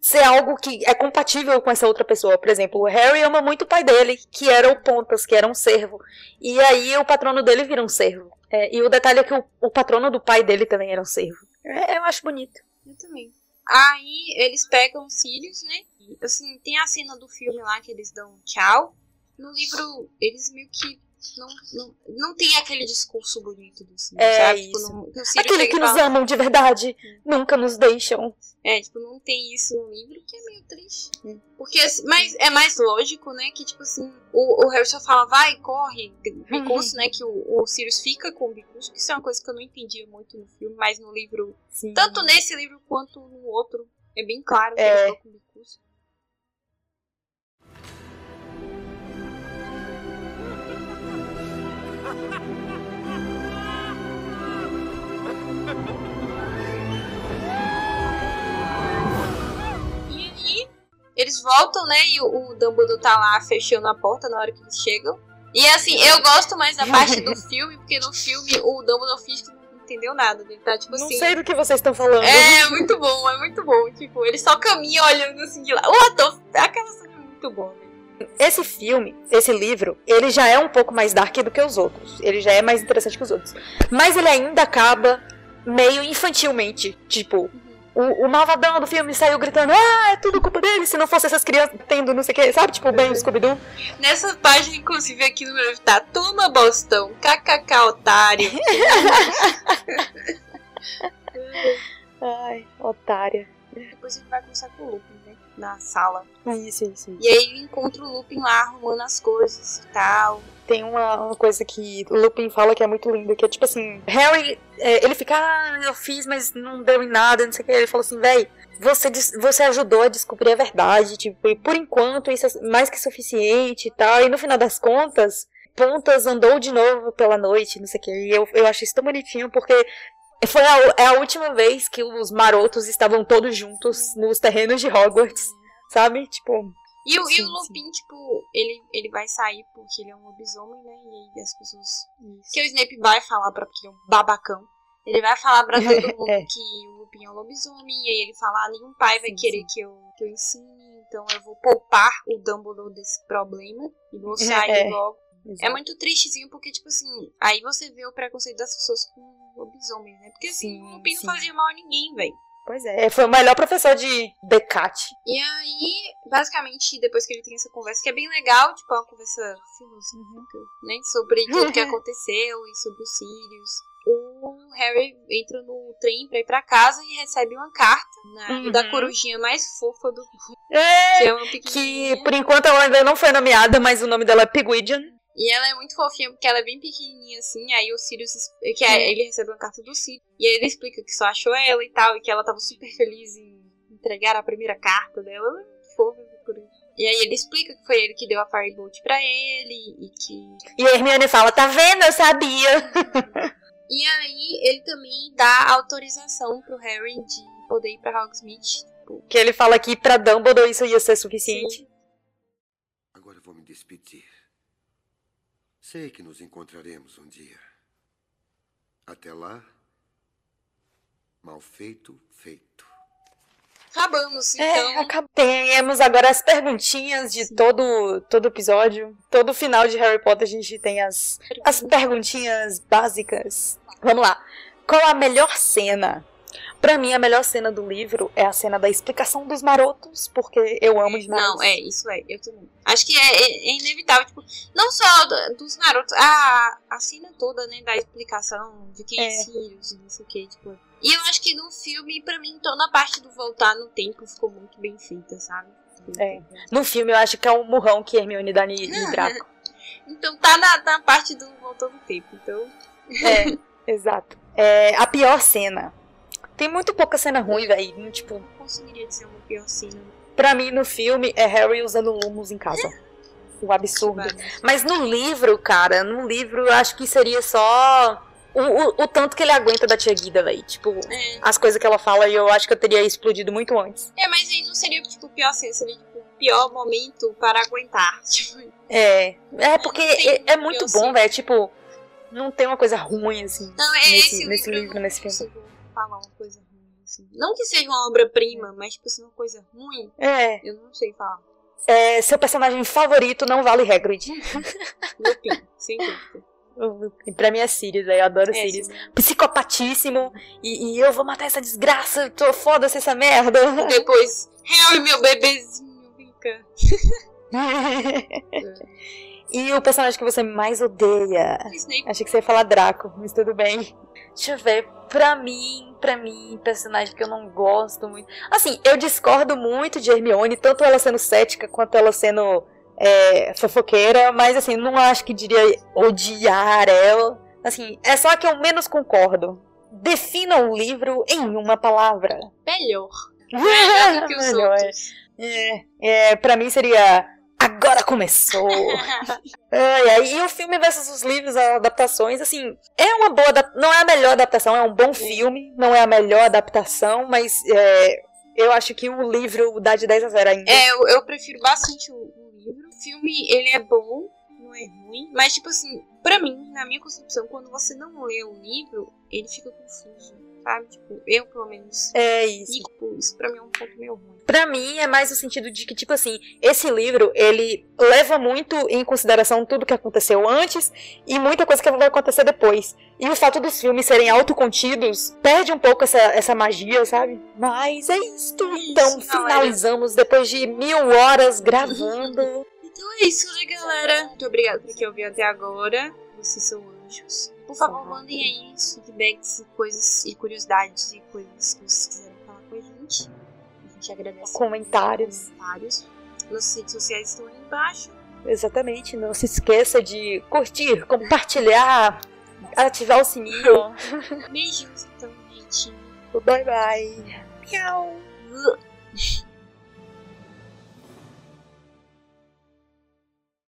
ser algo que é compatível com essa outra pessoa. Por exemplo, o Harry ama muito o pai dele, que era o Pontas, que era um servo. E aí o patrono dele vira um servo. É, e o detalhe é que o, o patrono do pai dele também era um servo. É, eu acho bonito. Eu também. Aí eles pegam os Sirius, né? Assim, tem a cena do filme lá que eles dão um tchau. No livro, eles meio que não, não, não tem aquele discurso bonito do Sirius, É sabe? Tipo, não, que Aquele que nos fala- amam de verdade nunca nos deixam. É, tipo, não tem isso no livro, que é meio triste. Porque, assim, mas é mais lógico, né? Que, tipo assim, o, o Harry só fala, vai, corre, bicurso, né? Que o, o Sirius fica com o bicurso, que isso é uma coisa que eu não entendia muito no filme, mas no livro, Sim. tanto nesse livro quanto no outro, é bem claro que É. ele ficou com o bicurso. E aí, eles voltam, né? E o, o Dumbledore tá lá fechando a porta na hora que eles chegam. E assim, eu gosto mais da parte do <laughs> filme, porque no filme o Dumbledore finge que não entendeu nada. Ele tá tipo Não assim. sei do que vocês estão falando. É, muito bom, é muito bom. Tipo, ele só caminha olhando assim de lá. O ator, aquela cena é muito boa, né? Esse filme, esse livro, ele já é um pouco mais dark do que os outros. Ele já é mais interessante que os outros. Mas ele ainda acaba meio infantilmente. Tipo, o, o malvadão do filme saiu gritando: Ah, é tudo culpa dele. Se não fosse essas crianças tendo não sei o que, sabe? Tipo, bem o Scooby-Doo. Nessa página, inclusive, aqui no meu livro tá Toma Bostão, kkk otário. <laughs> Ai, otária. Depois ele vai conversar com o Lupin? Na sala. Isso, isso, isso. E aí ele encontra o Lupin lá arrumando as coisas e tal. Tem uma, uma coisa que o Lupin fala que é muito linda, que é tipo assim, Harry, é, ele fica, ah, eu fiz, mas não deu em nada, não sei o que. Ele falou assim, véi, você, você ajudou a descobrir a verdade, tipo, e por enquanto isso é mais que suficiente e tal. E no final das contas, Pontas andou de novo pela noite, não sei o que. E eu, eu acho isso tão bonitinho, porque foi a, é a última vez que os marotos estavam todos juntos nos terrenos de Hogwarts, sabe? Tipo, E o, e Sim, o Lupin, tipo, ele, ele vai sair porque ele é um lobisomem, né? E aí as pessoas. Que o Snape vai falar pra porque ele é um babacão. Ele vai falar pra <laughs> todo mundo É. que o Lupin é um lobisomem. E aí ele fala: ah, nenhum pai vai Sim, querer que eu, que eu ensine. Então eu vou poupar o Dumbledore desse problema. E vou sair É. logo. É exato. muito tristezinho porque, tipo assim, aí você vê o preconceito das pessoas com lobisomem, né? Porque assim, Sim, o Lupin não fazia mal a ninguém, velho. Pois é, foi o melhor professor de Decate. E aí, basicamente, depois que ele tem essa conversa, que é bem legal, tipo, é uma conversa filosófica, né? Sobre tudo que <laughs> aconteceu e sobre os Sirius. O Harry entra no trem pra ir pra casa e recebe uma carta na- Uhum. da corujinha mais fofa do mundo, É, que é uma que por enquanto ela ainda não foi nomeada, mas o nome dela é Pigwidgeon. E ela é muito fofinha porque ela é bem pequenininha assim. Aí o Sirius. Que é, ele recebe uma carta do Sirius. E aí ele explica que só achou ela e tal. E que ela tava super feliz em entregar a primeira carta dela. Ela é muito fofa por isso. E aí ele explica que foi ele que deu a Firebolt pra ele. E que. E a Hermione fala, tá vendo? Eu sabia. <laughs> E aí ele também dá autorização pro Harry de poder ir pra Hogsmeade. Tipo, Que ele fala que pra Dumbledore isso ia ser suficiente. Agora eu vou me despedir. Sei que nos encontraremos um dia. Até lá, mal feito, feito. acabamos, É, então. acab- Temos agora as perguntinhas de todo todo episódio. Todo final de Harry Potter a gente tem as, as perguntinhas básicas. Vamos lá. Qual a melhor cena? Pra mim, a melhor cena do livro é a cena da explicação dos marotos, porque eu amo demais. Não, é, isso é, eu também. Acho que é, é- é inevitável, tipo, não só do- dos garotos, a, a cena toda, né, da explicação de quem é, É. Sirius e não sei o que, tipo. E eu acho que no filme, pra mim, toda a parte do voltar no tempo ficou muito bem feita, sabe? É. No filme, eu acho que é o murrão que Hermione dá em Draco. <laughs> Então tá na, na parte do voltando no tempo, então. É, <laughs> exato. É, a pior cena. Tem muito pouca cena ruim, velho. Tipo, Não conseguiria dizer uma pior cena. pra mim, no filme, é Harry usando lumos em casa. O absurdo. Mas no livro, cara, no livro eu acho que seria só o, o, o tanto que ele aguenta da tia Guida, velho. Tipo, É. as coisas que ela fala eu acho que eu teria explodido muito antes. É, mas aí não seria, tipo, pior cena, seria, tipo, o pior momento para aguentar. <laughs> Tipo, É, é porque é, é muito bom, velho. Tipo, não tem uma coisa ruim, assim, Não, é nesse, esse nesse livro, livro, nesse filme. Falar uma coisa ruim, assim. Não que seja uma obra-prima, mas, tipo, se uma coisa ruim, É, eu não sei falar. é, seu personagem favorito não vale Hagrid. <laughs> Lupin, sem dúvida. Pra mim é Sirius. Eu adoro É, Sirius. sim. Psicopatíssimo. E, e eu vou matar essa desgraça. Tô foda-se essa merda. <laughs> Depois, Harry, meu bebezinho, vem cá. <laughs> e o personagem que você mais odeia? Achei que você ia falar Draco, mas tudo bem. Deixa eu ver. Pra mim, pra mim, personagem que eu não gosto muito. Assim, eu discordo muito de Hermione, tanto ela sendo cética quanto ela sendo é, fofoqueira, mas assim, não acho que diria odiar ela. Assim, é só que eu menos concordo. Defina o livro em uma palavra. Melhor. <laughs> Melhor do que os Melhor. outros. É, é, pra mim seria. Agora começou! <laughs> Ai, ai, e o filme versus os livros, as adaptações, assim, é uma boa. Não é a melhor adaptação, é um bom filme, não é a melhor adaptação, mas é, Eu acho que o livro dá de 10 a 0 ainda. É, eu, eu prefiro bastante o, o livro. O filme, ele é bom, não é ruim. Mas, tipo assim, pra mim, na minha concepção, quando você não lê o livro, ele fica confuso. Sabe? Tipo, eu pelo menos. É isso. E, tipo, isso pra mim é um ponto meio ruim. Pra mim é mais no sentido de que, tipo assim, esse livro, ele leva muito em consideração tudo que aconteceu antes e muita coisa que vai acontecer depois. E o fato dos filmes serem autocontidos perde um pouco essa, essa magia, sabe? Mas é isto. Então, Isso, galera. finalizamos depois de mil horas gravando. <laughs> Então é isso, né, galera? Muito obrigada por quem ouviu até agora. Vocês são anjos. Por favor, mandem aí feedbacks e coisas e curiosidades e coisas que vocês quiserem falar com a gente. A gente agradece. Comentários. Comentários. Nossas redes sociais estão aí embaixo. Exatamente. Não se esqueça de curtir, compartilhar, ativar o sininho. Beijinhos, então, gente. Bye bye. Tchau.